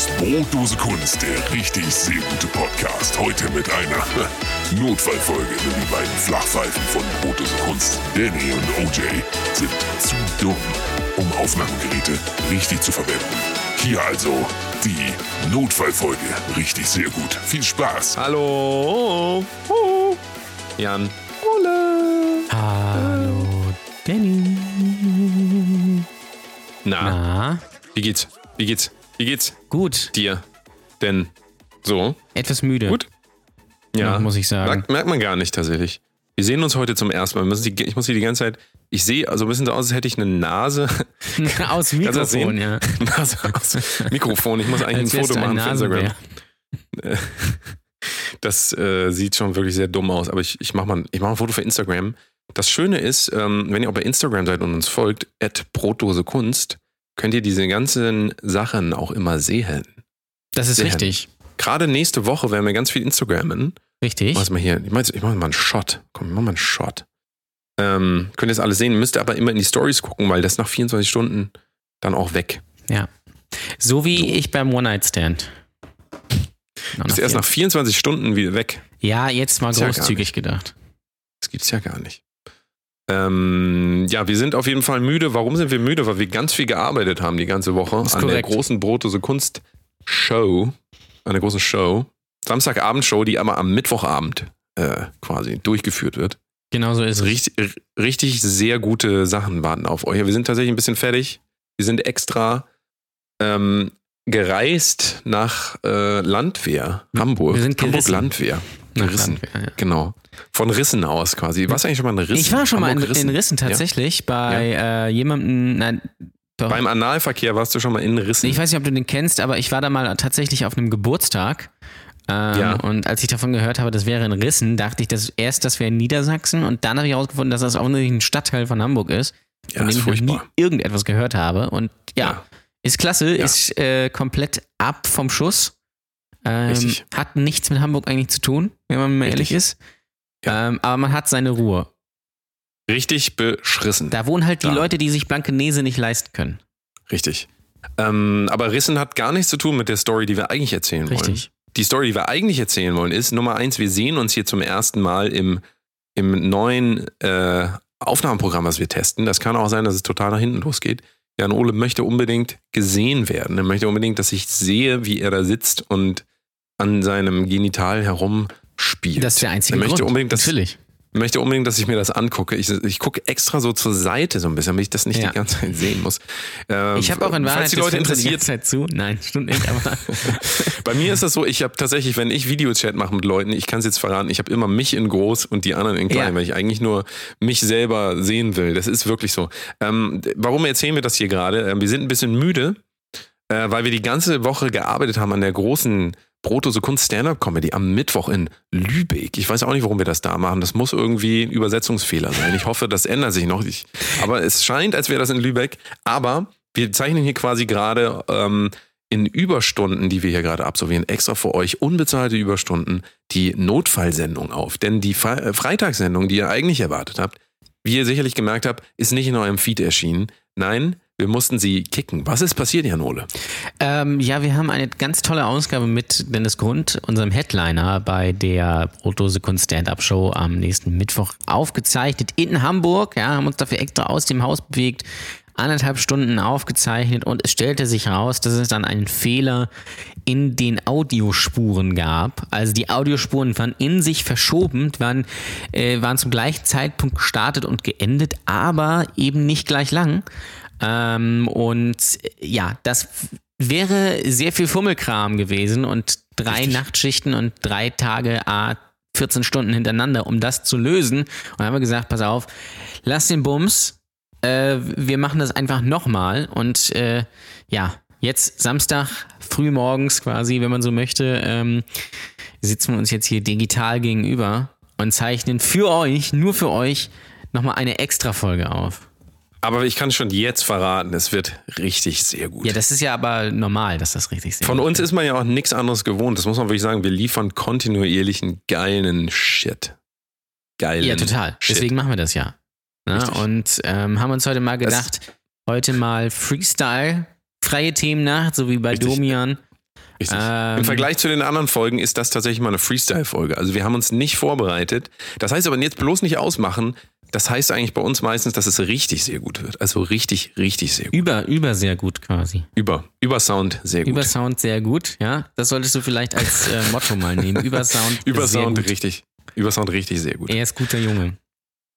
ist Brotdose Kunst, der richtig sehr gute Podcast. Heute mit einer Notfallfolge, denn die beiden Flachpfeifen von Brotdose Kunst, Danny und OJ, sind zu dumm, um Aufnahmegeräte richtig zu verwenden. Hier also die Notfallfolge. Richtig sehr gut. Viel Spaß. Hallo. Oh. Jan. Ole. Hallo, Danny. Na, Na, wie geht's? Wie geht's? Wie geht's gut. dir? Denn so, Etwas müde. Gut. ja, muss ich sagen. Merkt, merkt man gar nicht tatsächlich. Wir sehen uns heute zum ersten Mal. Die- Ich muss hier die ganze Zeit, ich sehe also ein bisschen so aus, als hätte ich eine Nase. Aus Mikrofon, ja. Nase aus Mikrofon. Ich muss eigentlich ein Foto ein machen für Instagram. Das äh, sieht schon wirklich sehr dumm aus, aber ich, ich mache mal, ich mach ein Foto für Instagram. Das Schöne ist, ähm, wenn ihr auch bei Instagram seid und uns folgt, at Brotdose Kunst, könnt ihr diese ganzen Sachen auch immer sehen. Das ist Sehr richtig. Gerade nächste Woche werden wir ganz viel Instagrammen. Richtig. Ich mach's mal hier, ich mach, ich mach mal einen Shot. Komm, ich mach mal einen Shot. Ähm, könnt ihr das alles sehen, müsst ihr aber immer in die Stories gucken, weil das nach 24 Stunden dann auch weg. So wie So. ich beim One-Night-Stand. Ist erst nach 24 Stunden wieder weg. Ja, jetzt mal ja gar großzügig gedacht. Das gibt's ja gar nicht. Ähm, ja, wir sind auf jeden Fall müde. Warum sind wir müde? Weil wir ganz viel gearbeitet haben die ganze Woche an der korrekt. großen Brotdose Kunst Show. An der großen Show. Samstagabendshow, die aber am Mittwochabend äh, quasi durchgeführt wird. Genau so ist es. Richtig, sehr gute Sachen warten auf euch. Wir sind tatsächlich ein bisschen fertig. Wir sind extra ähm, gereist nach äh, Landwehr, Hamburg. wir sind Hamburg gerissen. Landwehr. Nach Gerissen. Landwehr, ja. Genau. Von Rissen aus quasi. Warst du eigentlich schon mal in Rissen? Ich war schon mal in, Hamburg in Rissen tatsächlich bei äh, jemandem, nein, doch. Beim Analverkehr warst du schon mal in Rissen. Ich weiß nicht, ob du den kennst, aber ich war da mal tatsächlich auf einem Geburtstag. Ähm, Ja. Und als ich davon gehört habe, das wäre in Rissen, dachte ich, dass erst das wäre in Niedersachsen und dann habe ich herausgefunden, dass das auch nur ein Stadtteil von Hamburg ist, ja, von ist dem ich noch nie irgendetwas gehört habe. Und ja, Ja. ist klasse, Ja. ist äh, komplett ab vom Schuss. Ähm, hat nichts mit Hamburg eigentlich zu tun, wenn man mal Richtig. ehrlich ist. Ähm, aber man hat seine Ruhe. Richtig beschrissen. Da wohnen halt die Da. Leute, die sich Blankenese nicht leisten können. Richtig. Ähm, aber Rissen hat gar nichts zu tun mit der Story, die wir eigentlich erzählen wollen. Richtig. Die Story, die wir eigentlich erzählen wollen, ist Nummer eins, wir sehen uns hier zum ersten Mal im, im neuen äh, Aufnahmeprogramm, was wir testen. Das kann auch sein, dass es total nach hinten losgeht. Jan Ole möchte unbedingt gesehen werden. Er möchte unbedingt, dass ich sehe, wie er da sitzt und an seinem Genital herumspielt. Das ist der einzige möchte Grund. Unbedingt, dass, Natürlich. möchte unbedingt, dass ich mir das angucke. Ich, ich gucke extra so zur Seite so ein bisschen, damit ich das nicht Ja. die ganze Zeit sehen muss. Ähm, Ich habe auch in Wahrheit Falls die Leute Fenster die interessiert, ganze Zeit zu. Nein, stimmt nicht, aber bei mir ist das so, ich habe tatsächlich, wenn ich Videochat mache mit Leuten, ich kann es jetzt verraten, ich habe immer mich in groß und die anderen in klein, Ja. weil ich eigentlich nur mich selber sehen will. Das ist wirklich so. Ähm, warum erzählen wir das hier gerade? Ähm, wir sind ein bisschen müde, äh, weil wir die ganze Woche gearbeitet haben an der großen Brotose Kunst Stand-Up Comedy am Mittwoch in Lübeck. Ich weiß auch nicht, warum wir das da machen. Das muss irgendwie ein Übersetzungsfehler sein. Ich hoffe, das ändert sich noch nicht. Aber es scheint, als wäre das in Lübeck. Aber wir zeichnen hier quasi gerade ähm, in Überstunden, die wir hier gerade absolvieren, extra für euch unbezahlte Überstunden, die Notfallsendung auf. Denn die Fre äh, Freitagssendung, die ihr eigentlich erwartet habt, wie ihr sicherlich gemerkt habt, ist nicht in eurem Feed erschienen. Nein, wir mussten sie kicken. Was ist passiert, Jan Ole? ähm, ja, wir haben eine ganz tolle Ausgabe mit Dennis Grund, unserem Headliner bei der Brotdose Kunst Stand-Up Show am nächsten Mittwoch aufgezeichnet in Hamburg. Ja, haben uns dafür extra aus dem Haus bewegt, anderthalb Stunden aufgezeichnet und es stellte sich heraus, dass es dann einen Fehler in den Audiospuren gab. Also die Audiospuren waren in sich verschoben, waren, äh, waren zum gleichen Zeitpunkt gestartet und geendet, aber eben nicht gleich lang. Ähm, und äh, ja, das wäre sehr viel Fummelkram gewesen und drei Richtig. Nachtschichten und drei Tage, a 14 Stunden hintereinander, um das zu lösen. Und dann haben wir gesagt, pass auf, lass den Bums, äh, wir machen das einfach nochmal und äh, ja, jetzt Samstag früh morgens quasi, wenn man so möchte, ähm, sitzen wir uns jetzt hier digital gegenüber und zeichnen für euch, nur für euch, nochmal eine Extra-Folge auf. Aber ich kann schon jetzt verraten, es wird richtig sehr gut. Ja, das ist ja aber normal, dass das richtig ist. Von uns ist man ja auch nichts anderes gewohnt. Das muss man wirklich sagen. Wir liefern kontinuierlichen geilen Shit. Geilen Ja, total. Shit. Deswegen machen wir das ja. Ne? Richtig. Und ähm, haben uns heute mal gedacht, heute mal Freestyle, freie Themennacht, so wie bei Richtig. Domian. Richtig. Ähm, Im Vergleich zu den anderen Folgen ist das tatsächlich mal eine Freestyle-Folge. Also wir haben uns nicht vorbereitet. Das heißt aber jetzt bloß nicht ausmachen. Das heißt eigentlich bei uns meistens, dass es richtig sehr gut wird. Also richtig, richtig sehr gut. Über, über sehr gut quasi. Über. Über Sound sehr gut. Über Sound sehr gut, ja. Das solltest du vielleicht als äh, Motto mal nehmen. Über Sound Über Sound gut. richtig. Über Sound richtig sehr gut. Er ist guter Junge.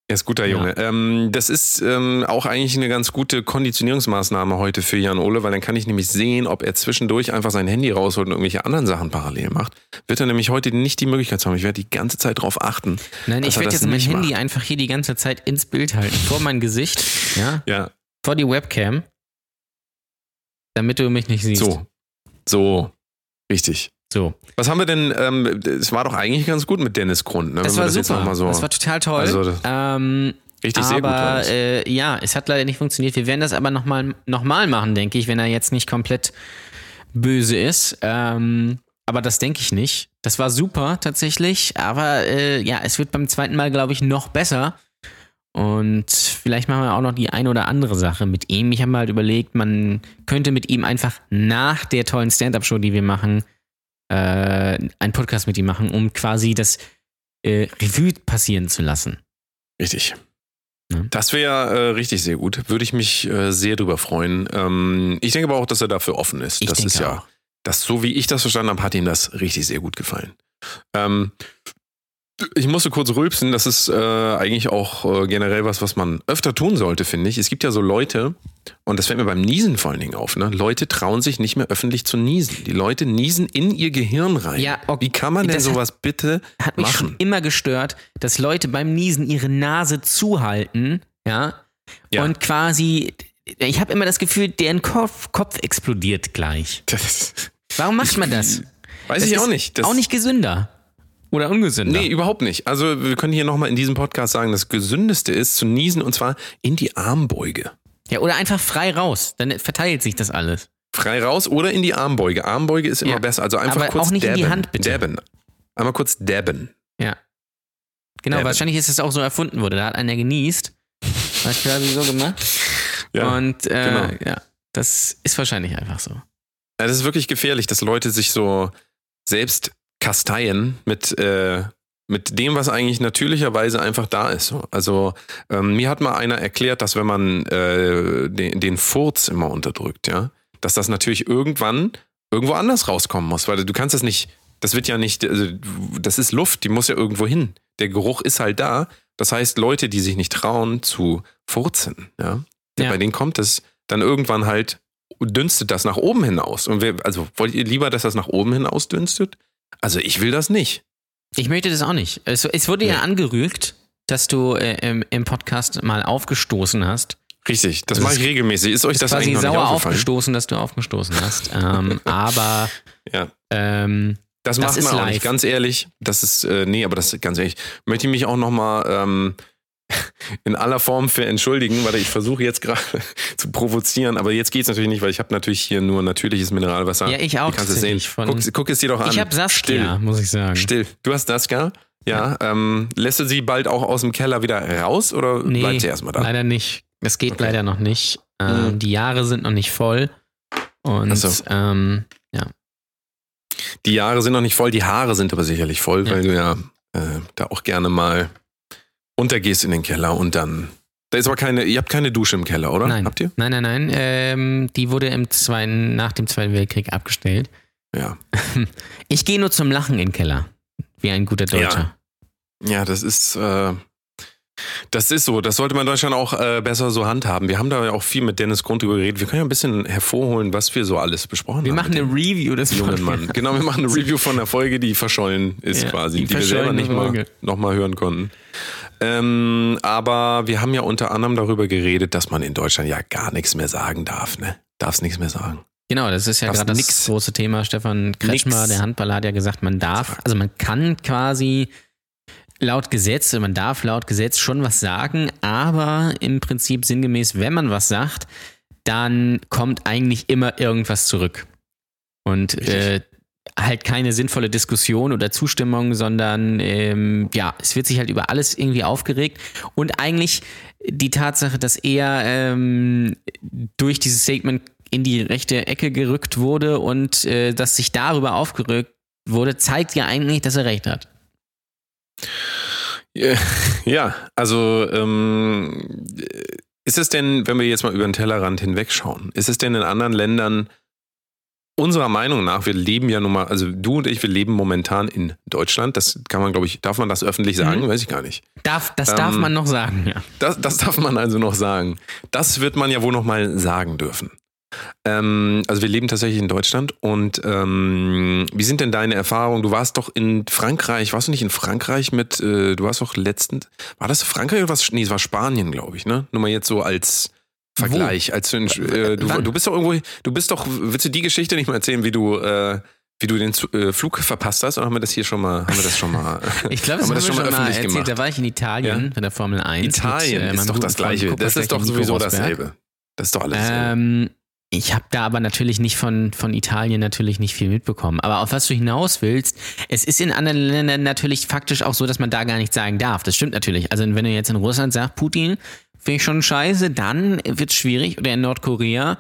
Er ist guter Junge. Ähm, das ist ähm, auch eigentlich eine ganz gute Konditionierungsmaßnahme heute für Jan Ole, weil dann kann ich nämlich sehen, ob er zwischendurch einfach sein Handy rausholt und irgendwelche anderen Sachen parallel macht. Wird er nämlich heute nicht die Möglichkeit haben. Ich werde die ganze Zeit drauf achten. Nein, ich er werde jetzt mein Handy macht. einfach hier die ganze Zeit ins Bild halten, vor mein Gesicht, ja, Ja, vor die Webcam, damit du mich nicht siehst. so. So. Richtig. So. Was haben wir denn? Ähm, es war doch eigentlich ganz gut mit Dennis Grund. Ne? Das war super. so Das war total toll. Also, ähm, richtig sehr gut. aber äh, ja, es hat leider nicht funktioniert. Wir werden das aber nochmal noch mal machen, denke ich, wenn er jetzt nicht komplett böse ist. Ähm, aber das denke ich nicht. Das war super tatsächlich. Aber äh, ja, es wird beim zweiten Mal, glaube ich, noch besser. Und vielleicht machen wir auch noch die eine oder andere Sache mit ihm. Ich habe mal halt überlegt, man könnte mit ihm einfach nach der tollen Stand-Up-Show, die wir machen, äh, einen Podcast mit ihm machen, um quasi das äh, Revue passieren zu lassen. Richtig. Ja. Das wäre äh, richtig sehr gut. Würde ich mich äh, sehr drüber freuen. Ähm, ich denke aber auch, dass er dafür offen ist. Ich das denke ist ja, auch. das, so wie ich das verstanden habe, hat ihm das richtig sehr gut gefallen. Ähm, ich musste kurz rülpsen, das ist äh, eigentlich auch äh, generell was, was man öfter tun sollte, finde ich. Es gibt ja so Leute, und das fällt mir beim Niesen vor allen Dingen auf, ne? Leute trauen sich nicht mehr öffentlich zu niesen. Die Leute niesen in ihr Gehirn rein. Ja, okay. Wie kann man denn Das hat- sowas bitte Hat mich schon immer gestört, dass Leute beim Niesen ihre Nase zuhalten, ja, Ja. und quasi, ich habe immer das Gefühl, deren Kopf, Kopf explodiert gleich. Das, Warum macht man das? weiß Das ich auch nicht. Das, auch nicht gesünder. Oder ungesünder. Nee, überhaupt nicht. Also wir können hier nochmal in diesem Podcast sagen, das Gesündeste ist zu niesen und zwar in die Armbeuge. Ja, oder einfach frei raus. Dann verteilt sich das alles. Frei raus oder in die Armbeuge. Armbeuge ist immer Ja, besser. Also einfach aber kurz auch nicht in dabben. die Hand, bitte. Dabben. Einmal kurz dabben. Ja. Genau, Ja, wahrscheinlich ist es auch so erfunden wurde. Da hat einer genießt. Hat quasi so gemacht. Und äh, genau. ja, das ist wahrscheinlich einfach so. Ja, das ist wirklich gefährlich, dass Leute sich so selbst kasteien mit, äh, mit dem, was eigentlich natürlicherweise einfach da ist. So. Also ähm, mir hat mal einer erklärt, dass wenn man äh, den, den Furz immer unterdrückt, ja, dass das natürlich irgendwann irgendwo anders rauskommen muss, weil du kannst das nicht, das wird ja nicht, also, das ist Luft, die muss ja irgendwo hin. Der Geruch ist halt da. Das heißt, Leute, die sich nicht trauen zu furzen, ja, Ja. bei denen kommt es dann irgendwann halt dünstet das nach oben hinaus. Und wir, also wollt ihr lieber, dass das nach oben hinaus dünstet? Also ich will das nicht. Ich möchte das auch nicht. Es, es wurde ja Nee. angerügt, dass du äh, im, im Podcast mal aufgestoßen hast. Richtig, das Das mache ich ist- regelmäßig. Ist euch das quasi eigentlich noch sauer aufgestoßen, dass du aufgestoßen hast. ähm, aber Ja. ähm, Das, Das macht ist man auch live. nicht. Ganz ehrlich, das ist, äh, nee, aber das ist ganz ehrlich. Möchte ich mich auch nochmal ähm, in aller Form für entschuldigen, weil ich versuche jetzt gerade zu provozieren, aber jetzt geht's natürlich nicht, weil ich habe natürlich hier nur natürliches Mineralwasser. Ja, ich auch Du kannst es sehen. Guck, guck es dir doch an. ich habe Saskia, muss ich sagen. Still. Du hast Saskia? Ja. Ähm, lässt du sie bald auch aus dem Keller wieder raus oder Nee, bleibt sie erstmal da? leider nicht. Das geht Okay. leider noch nicht. Ähm, Mhm. Die Jahre sind noch nicht voll. Und so. ähm, Die Jahre sind noch nicht voll, die Haare sind aber sicherlich voll, Ja. weil du ja äh, da auch gerne mal runtergehst in den Keller und dann. Da ist aber keine, ihr habt keine Dusche im Keller, oder? nein, Habt ihr? nein, nein, nein. Ähm, die wurde im zweiten, nach dem Zweiten Weltkrieg abgestellt. Ja. Ich gehe nur zum Lachen in den Keller. Wie ein guter Deutscher. Ja, das ist, äh, das ist so. Das sollte man in Deutschland auch äh, besser so handhaben. Wir haben da ja auch viel mit Dennis Grund drüber geredet. Wir können ja ein bisschen hervorholen, was wir so alles besprochen Wir haben. machen mit eine Review des jungen. Mann. Genau, wir machen eine Review von der Folge, die verschollen ist Ja, quasi, die die, wir selber nicht mal, noch mal hören konnten. Ähm, aber wir haben ja unter anderem darüber geredet, dass man in Deutschland ja gar nichts mehr sagen darf. Ne? Darfst nichts mehr sagen. Genau, das ist ja gerade das nix. große Thema. Stefan Kretschmer, Nix. der Handballer, hat ja gesagt, man darf, also man kann quasi laut Gesetz, man darf laut Gesetz schon was sagen, aber im Prinzip sinngemäß, wenn man was sagt, dann kommt eigentlich immer irgendwas zurück. Und äh, halt keine sinnvolle Diskussion oder Zustimmung, sondern ähm, ja, es wird sich halt über alles irgendwie aufgeregt. Und eigentlich die Tatsache, dass er ähm, durch dieses Statement in die rechte Ecke gerückt wurde und äh, dass sich darüber aufgerückt wurde, zeigt ja eigentlich, dass er recht hat. Ja, also ähm, ist es denn, wenn wir jetzt mal über den Tellerrand hinwegschauen, ist es denn in anderen Ländern unserer Meinung nach, wir leben ja nun mal, also du und ich, wir leben momentan in Deutschland. Das kann man, glaube ich, darf man das öffentlich sagen? Mhm. Weiß ich gar nicht. Darf, das darf Ähm, man noch sagen, ja. Das, das darf man also noch sagen. Das wird man ja wohl noch mal sagen dürfen. Ähm, also wir leben tatsächlich in Deutschland und ähm, wie sind denn deine Erfahrungen? Du warst doch in Frankreich, warst du nicht in Frankreich mit, äh, du warst doch letztens, war das Frankreich oder was? Nee, es war Spanien, glaube ich, ne? Nur mal jetzt so als Vergleich. Als du, äh, du, du bist doch irgendwo, du bist doch, willst du die Geschichte nicht mal erzählen, wie du, äh, wie du den äh, Flug verpasst hast? Oder haben wir das hier schon mal, haben wir das schon mal? Ich glaube, das haben wir schon mal erzählt. Da war ich in Italien bei der Formel 1. Italien mit, äh, ist doch das Gleiche. Das ist doch sowieso dasselbe. Das ist doch alles. Ähm, ich habe da aber natürlich nicht von, von Italien natürlich nicht viel mitbekommen. Aber auf was du hinaus willst, es ist in anderen Ländern natürlich faktisch auch so, dass man da gar nichts sagen darf. Das stimmt natürlich. Also wenn du jetzt in Russland sagst, Putin, finde ich schon scheiße, dann wird es schwierig. Oder in Nordkorea,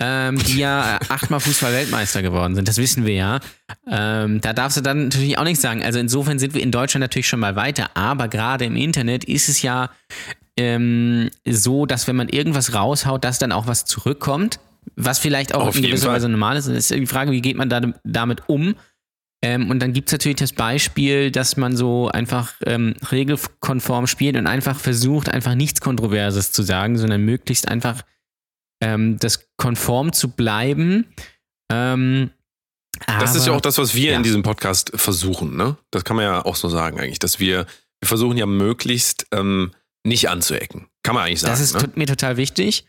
ähm, die ja achtmal Fußball-Weltmeister geworden sind. Das wissen wir ja. Ähm, da darfst du dann natürlich auch nichts sagen. Also insofern sind wir in Deutschland natürlich schon mal weiter. Aber gerade im Internet ist es ja ähm, so, dass wenn man irgendwas raushaut, dass dann auch was zurückkommt. Was vielleicht auch Auf in gewisser. Weise normal ist. Das ist die Frage, wie geht man da, damit um? Ähm, und dann gibt es natürlich das Beispiel, dass man so einfach ähm, regelkonform spielt und einfach versucht, einfach nichts Kontroverses zu sagen, sondern möglichst einfach ähm, das konform zu bleiben. Ähm, das ist ja auch das, was wir ja. in diesem Podcast versuchen, ne? Das kann man ja auch so sagen eigentlich, dass wir, wir versuchen ja möglichst ähm, nicht anzuecken. Kann man eigentlich sagen. Das ist ne? mir total wichtig.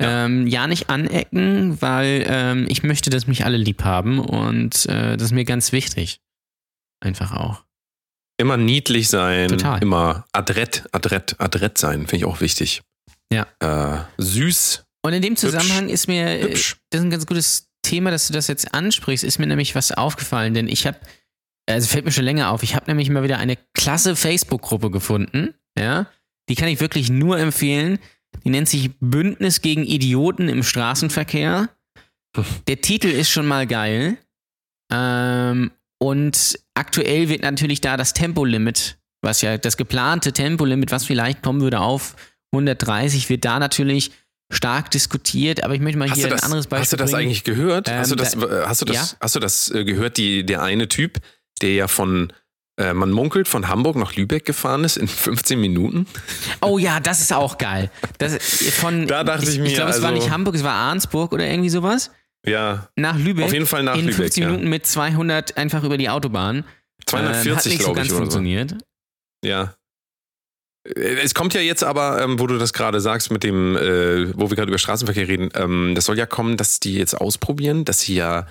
Ja. Ähm, ja nicht anecken, weil ähm, ich möchte, dass mich alle lieb haben und äh, das ist mir ganz wichtig. Einfach auch. Immer niedlich sein, Total. immer adrett, adrett, adrett sein, finde ich auch wichtig. Ja. Äh, süß, Und in dem Zusammenhang ist mir, äh, hübsch. das ist ein ganz gutes Thema, dass du das jetzt ansprichst, ist mir nämlich was aufgefallen, denn ich habe, also fällt mir schon länger auf, ich habe nämlich mal wieder eine klasse Facebook-Gruppe gefunden, ja, die kann ich wirklich nur empfehlen. Die nennt sich Bündnis gegen Idioten im Straßenverkehr. Der Titel ist schon mal geil. Ähm, und aktuell wird natürlich da das Tempolimit, was ja das geplante Tempolimit, was vielleicht kommen würde auf 130, wird da natürlich stark diskutiert. Aber ich möchte mal Hast hier das, ein anderes Beispiel hast du das bringen. eigentlich gehört? Ähm, hast du das, da- äh, hast du das, ja. hast du das äh, gehört, die, der eine Typ, der ja von, äh, man munkelt, von Hamburg nach Lübeck gefahren ist in 15 Minuten? Oh ja, das ist auch geil. Das, von, Da dachte ich mir, Ich glaube, es war also- nicht Hamburg, es war Arnsburg oder irgendwie sowas. Ja, Nach Lübeck. Auf jeden Fall nach in Lübeck, 15 ja. Minuten mit 200 einfach über die Autobahn. Ähm, hat 240 nicht so ganz ich oder so. funktioniert. Ja. Äh, Es kommt ja jetzt aber, ähm, wo du das gerade sagst, mit dem, äh, wo wir gerade über Straßenverkehr reden, ähm, das soll ja kommen, dass die jetzt ausprobieren, dass sie ja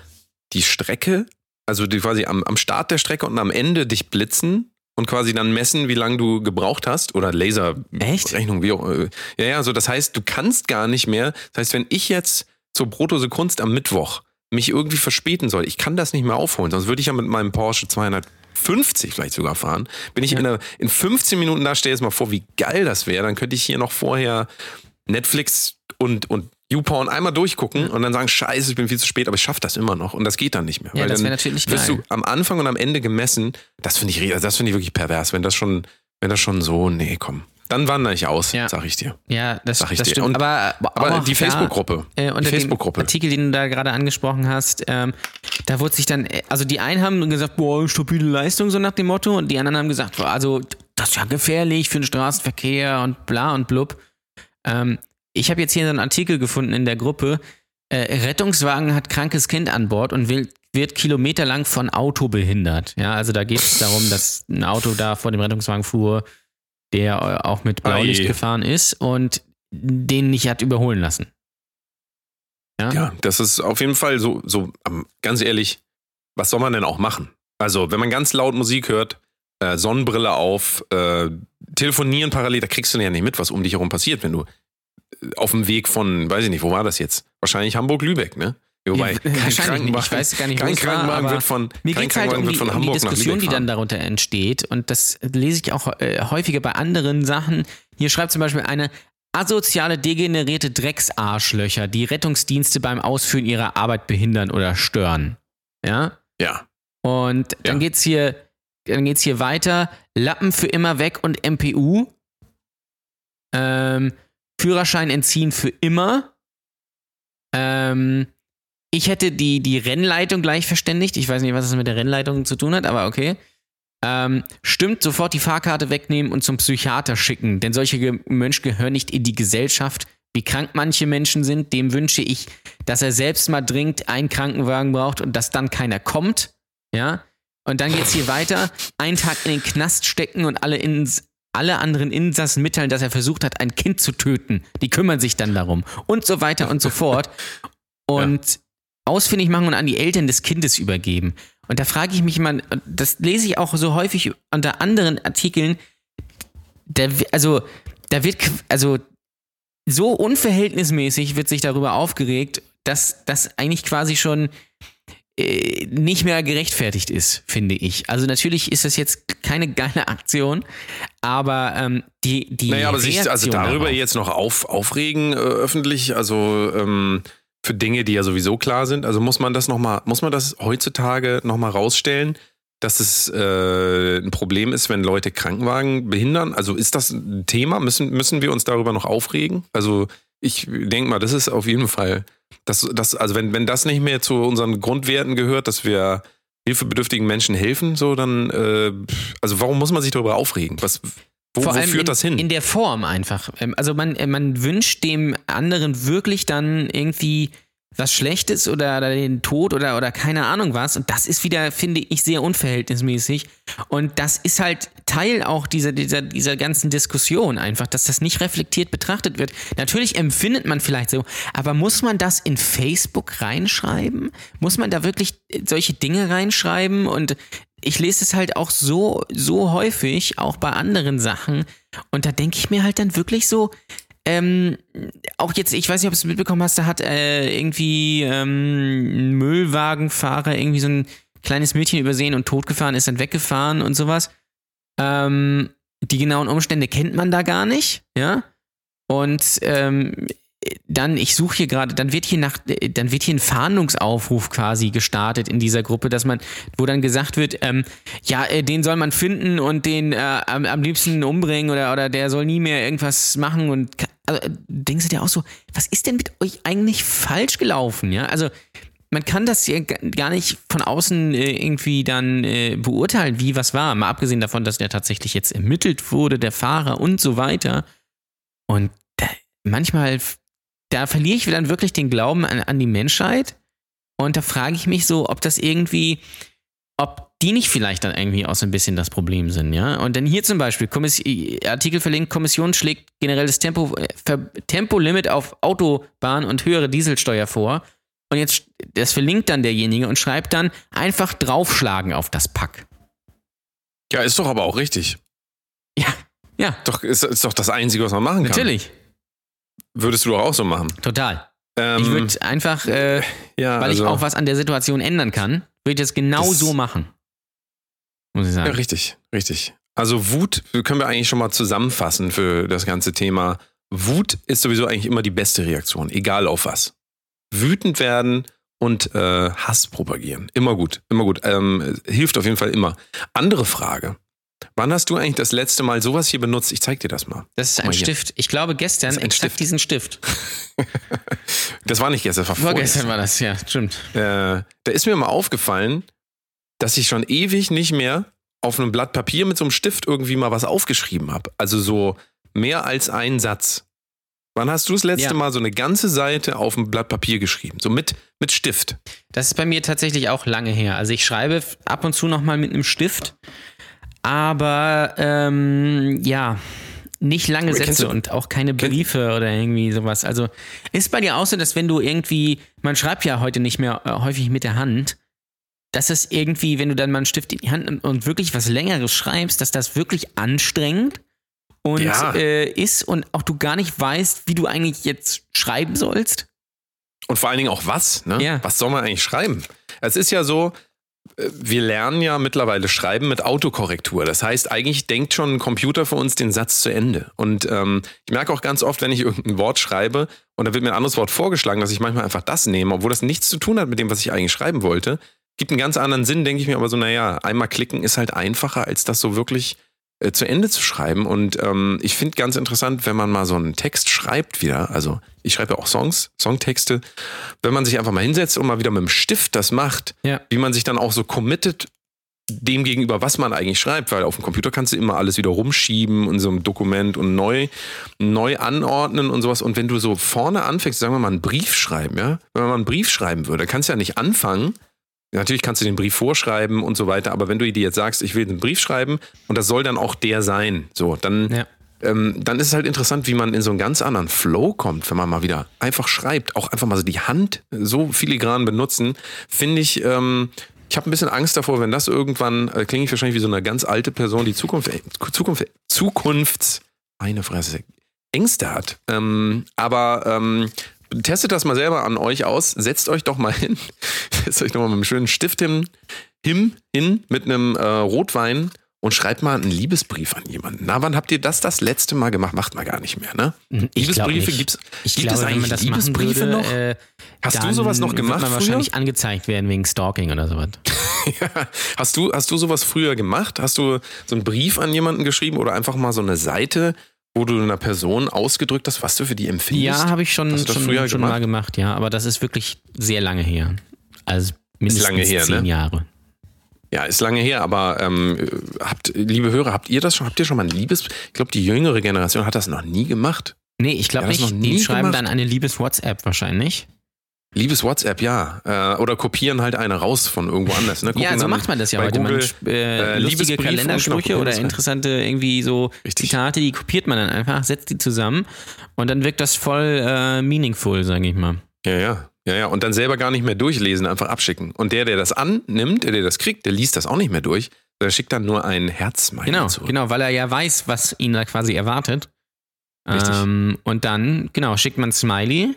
die Strecke, also die quasi am, am Start der Strecke und am Ende dich blitzen und quasi dann messen, wie lange du gebraucht hast oder? Laserrechnung, wie auch. Äh, ja, ja, so das heißt, du kannst gar nicht mehr. Das heißt, wenn ich jetzt zur Brotose Kunst am Mittwoch mich irgendwie verspäten soll, ich kann das nicht mehr aufholen, sonst würde ich ja mit meinem Porsche 250 vielleicht sogar fahren. Bin ich in, der, in 15 Minuten da, stell dir jetzt mal vor, wie geil das wäre, dann könnte ich hier noch vorher Netflix und, und YouPorn einmal durchgucken und dann sagen, scheiße, ich bin viel zu spät, aber ich schaffe das immer noch und das geht dann nicht mehr. Ja, weil das wäre natürlich wirst geil. du am Anfang und am Ende gemessen, das finde ich, das finde ich wirklich pervers, wenn das schon, wenn das schon so, nee, komm. Dann wandere ich aus, Ja. sag ich dir. Ja, das, Sag ich das dir. stimmt. Und- aber Aber auch die Facebook-Gruppe. Äh, die unter dem Facebook-Gruppe. Artikel, den du da gerade angesprochen hast, ähm, da wurde sich dann, also die einen haben gesagt, boah, stabile Leistung, so nach dem Motto, und die anderen haben gesagt, also das ist ja gefährlich für den Straßenverkehr und bla und blub. Ähm, ich habe jetzt hier so einen Artikel gefunden in der Gruppe, äh, Rettungswagen hat krankes Kind an Bord und will, wird kilometerlang von Auto behindert. Ja, also da geht es darum, dass ein Auto da vor dem Rettungswagen fuhr, der äh, auch mit Blaulicht Ei. gefahren ist und den nicht hat überholen lassen. Ja, Ja, das ist auf jeden Fall so, so ähm, ganz ehrlich, was soll man denn auch machen? Also, wenn man ganz laut Musik hört, äh, Sonnenbrille auf, äh, telefonieren parallel, da kriegst du ja nicht mit, was um dich herum passiert, wenn du auf dem Weg von, weiß ich nicht, wo war das jetzt? Wahrscheinlich Hamburg-Lübeck, ne? Wobei, Ja. Krankenwagen, Ich weiß gar nicht, wo kein Krankenwagen wird von, Mir kein halt um wird die, von um die Diskussion, die dann darunter entsteht. Und das lese ich auch äh, häufiger bei anderen Sachen. Hier schreibt zum Beispiel eine, asoziale, degenerierte Drecksarschlöcher, die Rettungsdienste beim Ausführen ihrer Arbeit behindern oder stören. Ja? Ja. Und dann Ja. geht's hier, dann geht's hier weiter. Lappen für immer weg und MPU. Ähm, Führerschein entziehen für immer. Ähm, ich hätte die, die Rennleitung gleich verständigt. Ich weiß nicht, was es mit der Rennleitung zu tun hat, aber okay. Ähm, stimmt, sofort die Fahrkarte wegnehmen und zum Psychiater schicken, denn solche Menschen gehören nicht in die Gesellschaft. Wie krank manche Menschen sind, dem wünsche ich, dass er selbst mal dringend einen Krankenwagen braucht und dass dann keiner kommt. Ja. Und dann geht's hier weiter. Einen Tag in den Knast stecken und alle, Ins alle anderen Insassen mitteilen, dass er versucht hat, ein Kind zu töten. Die kümmern sich dann darum. Und so weiter und so fort. Und ausfindig machen und an die Eltern des Kindes übergeben. Und da frage ich mich immer, das lese ich auch so häufig unter anderen Artikeln, da, also, da wird, also, so unverhältnismäßig wird sich darüber aufgeregt, dass das eigentlich quasi schon äh, nicht mehr gerechtfertigt ist, finde ich. Also natürlich ist das jetzt keine geile Aktion, aber ähm, die, die Naja, aber sich also darüber darauf- jetzt noch auf, aufregen äh, öffentlich, also ähm, für Dinge, die ja sowieso klar sind, also muss man das noch mal, muss man das heutzutage noch mal rausstellen, dass es äh, ein Problem ist, wenn Leute Krankenwagen behindern? Also ist das ein Thema? Müssen, müssen wir uns darüber noch aufregen? Also ich denke mal, das ist auf jeden Fall, das, das, also wenn, wenn das nicht mehr zu unseren Grundwerten gehört, dass wir hilfebedürftigen Menschen helfen, so dann, äh, also warum muss man sich darüber aufregen? Was, wo, Vor wo allem führt in, das hin? In der Form einfach. Ähm, Also man, äh, man wünscht dem anderen wirklich dann irgendwie was Schlechtes oder, oder den Tod oder, oder keine Ahnung was. Und das ist wieder, finde ich, sehr unverhältnismäßig. Und das ist halt Teil auch dieser, dieser, dieser ganzen Diskussion einfach, dass das nicht reflektiert betrachtet wird. Natürlich empfindet man vielleicht so, aber muss man das in Facebook reinschreiben? Muss man da wirklich solche Dinge reinschreiben? Und ich lese es halt auch so, so häufig, auch bei anderen Sachen. Und da denke ich mir halt dann wirklich so, ähm, auch jetzt, ich weiß nicht, ob du es mitbekommen hast, da hat äh, irgendwie ähm, Müllwagenfahrer irgendwie so ein kleines Mädchen übersehen und totgefahren, ist dann weggefahren und sowas. Ähm, die genauen Umstände kennt man da gar nicht, ja. Und ähm, dann, ich suche hier gerade, dann wird hier nach, dann wird hier ein Fahndungsaufruf quasi gestartet in dieser Gruppe, dass man, wo dann gesagt wird, ähm, ja, äh, den soll man finden und den äh, am, am liebsten umbringen oder, oder der soll nie mehr irgendwas machen und also, äh, denkst du dir auch so, was ist denn mit euch eigentlich falsch gelaufen, ja? Also man kann das ja ga- gar nicht von außen äh, irgendwie dann äh, beurteilen, wie was war. Mal abgesehen davon, dass der tatsächlich jetzt ermittelt wurde, der Fahrer und so weiter. Und da, manchmal, da verliere ich dann wirklich den Glauben an, an die Menschheit. Und da frage ich mich so, ob das irgendwie, ob die nicht vielleicht dann irgendwie auch so ein bisschen das Problem sind, ja? Und dann hier zum Beispiel, Kommiss Artikel verlinkt, Kommission schlägt generell das Tempo, äh, Tempolimit auf Autobahn und höhere Dieselsteuer vor. Und jetzt, das verlinkt dann derjenige und schreibt dann einfach draufschlagen auf das Pack. Ja, ist doch aber auch richtig. Ja, ja, Doch, ist, ist doch das Einzige, was man machen kann. natürlich, Würdest du doch auch so machen. total. Ähm, Ich würde einfach, äh, ja, weil also, ich auch was an der Situation ändern kann, würde ich das genau Das- so machen. Muss ich Ja, sagen. richtig, richtig. Also Wut können wir eigentlich schon mal zusammenfassen für das ganze Thema. Wut ist sowieso eigentlich immer die beste Reaktion, egal auf was. Wütend werden und äh, Hass propagieren. Immer gut, immer gut. Ähm, hilft auf jeden Fall immer. Andere Frage. Wann hast du eigentlich das letzte Mal sowas hier benutzt? Ich zeig dir das mal. Das ist ein mal hier. Stift. Ich glaube gestern exakt Stift. diesen Stift. Das war nicht gestern, war Vorgestern vorgestern. war das, ja, stimmt. Äh, da ist mir mal aufgefallen, dass ich schon ewig nicht mehr auf einem Blatt Papier mit so einem Stift irgendwie mal was aufgeschrieben habe. Also so mehr als einen Satz. Wann hast du das letzte Ja. Mal so eine ganze Seite auf ein Blatt Papier geschrieben? So mit, mit Stift. Das ist bei mir tatsächlich auch lange her. Also ich schreibe ab und zu noch mal mit einem Stift, aber ähm, ja, nicht lange Sätze und auch keine Briefe oder irgendwie sowas. Also ist bei dir auch so, dass wenn du irgendwie, man schreibt ja heute nicht mehr äh, häufig mit der Hand, dass es irgendwie, wenn du dann mal einen Stift in die Hand nimmst und wirklich was Längeres schreibst, dass das wirklich anstrengend und Ja. äh, ist und auch du gar nicht weißt, wie du eigentlich jetzt schreiben sollst. Und vor allen Dingen auch was, ne? Ja. Was soll man eigentlich schreiben? Es ist ja so, wir lernen ja mittlerweile schreiben mit Autokorrektur. Das heißt, eigentlich denkt schon ein Computer für uns den Satz zu Ende. Und ähm, ich merke auch ganz oft, wenn ich irgendein Wort schreibe und da wird mir ein anderes Wort vorgeschlagen, dass ich manchmal einfach das nehme, obwohl das nichts zu tun hat mit dem, was ich eigentlich schreiben wollte. Gibt einen ganz anderen Sinn, denke ich mir aber so, naja, einmal klicken ist halt einfacher, als das so wirklich äh, zu Ende zu schreiben. Und ähm, ich finde ganz interessant, wenn man mal so einen Text schreibt wieder, also ich schreibe ja auch Songs, Songtexte, wenn man sich einfach mal hinsetzt und mal wieder mit dem Stift das macht, Ja. wie man sich dann auch so committet dem gegenüber, was man eigentlich schreibt, weil auf dem Computer kannst du immer alles wieder rumschieben in so einem Dokument und neu, neu anordnen und sowas. Und wenn du so vorne anfängst, sagen wir mal einen Brief schreiben, ja, wenn man mal einen Brief schreiben würde, kannst du ja nicht anfangen. Natürlich kannst du den Brief vorschreiben und so weiter, aber wenn du dir jetzt sagst, ich will einen Brief schreiben und das soll dann auch der sein, so, dann, Ja. ähm, dann ist es halt interessant, wie man in so einen ganz anderen Flow kommt, wenn man mal wieder einfach schreibt, auch einfach mal so die Hand so filigran benutzen, finde ich, ähm, ich habe ein bisschen Angst davor, wenn das irgendwann, äh, klinge ich wahrscheinlich wie so eine ganz alte Person, die Zukunft, äh, Zukunft, Zukunfts, meine Fresse, Ängste hat. Ähm, aber ähm, testet das mal selber an euch aus, setzt euch doch mal hin, setzt euch doch mal mit einem schönen Stift hin, hin, hin mit einem äh, Rotwein und schreibt mal einen Liebesbrief an jemanden. Na, wann habt ihr das das letzte Mal gemacht? Macht man gar nicht mehr, ne? Ich glaub Liebesbriefe gibt's. Ich gibt glaube, es eigentlich Liebesbriefe würde, noch? Äh, Hast du sowas noch gemacht Wird man früher? wahrscheinlich angezeigt werden wegen Stalking oder sowas. Hast du, hast du sowas früher gemacht? Hast du so einen Brief an jemanden geschrieben oder einfach mal so eine Seite, wo du einer Person ausgedrückt hast, was du für die empfindest? Ja, habe ich schon, schon, früher schon gemacht? mal gemacht, ja. Aber das ist wirklich sehr lange her. Also mindestens lange her, zehn ne? Jahre. Ja, ist lange her, aber ähm, habt, liebe Hörer, habt ihr das schon? Habt ihr schon mal ein Liebes? Ich glaube, die jüngere Generation hat das noch nie gemacht. Nee, ich glaube nicht. Die schreiben gemacht. dann eine Liebes-WhatsApp wahrscheinlich. Liebes WhatsApp, ja. Äh, oder kopieren halt eine raus von irgendwo anders. Ne? Ja, so macht man das ja heute. Google, man, äh, äh, lustige Kalendersprüche oder rein. interessante irgendwie so Richtig. Zitate, die kopiert man dann einfach, setzt die zusammen und dann wirkt das voll äh, meaningful, sage ich mal. Ja, ja. Ja, ja. Und dann selber gar nicht mehr durchlesen, einfach abschicken. Und der, der das annimmt, der, der das kriegt, der liest das auch nicht mehr durch. Der schickt dann nur ein Herzmeilen Genau, zurück. genau, weil er ja weiß, was ihn da quasi erwartet. Richtig. Ähm, und dann, genau, schickt man Smiley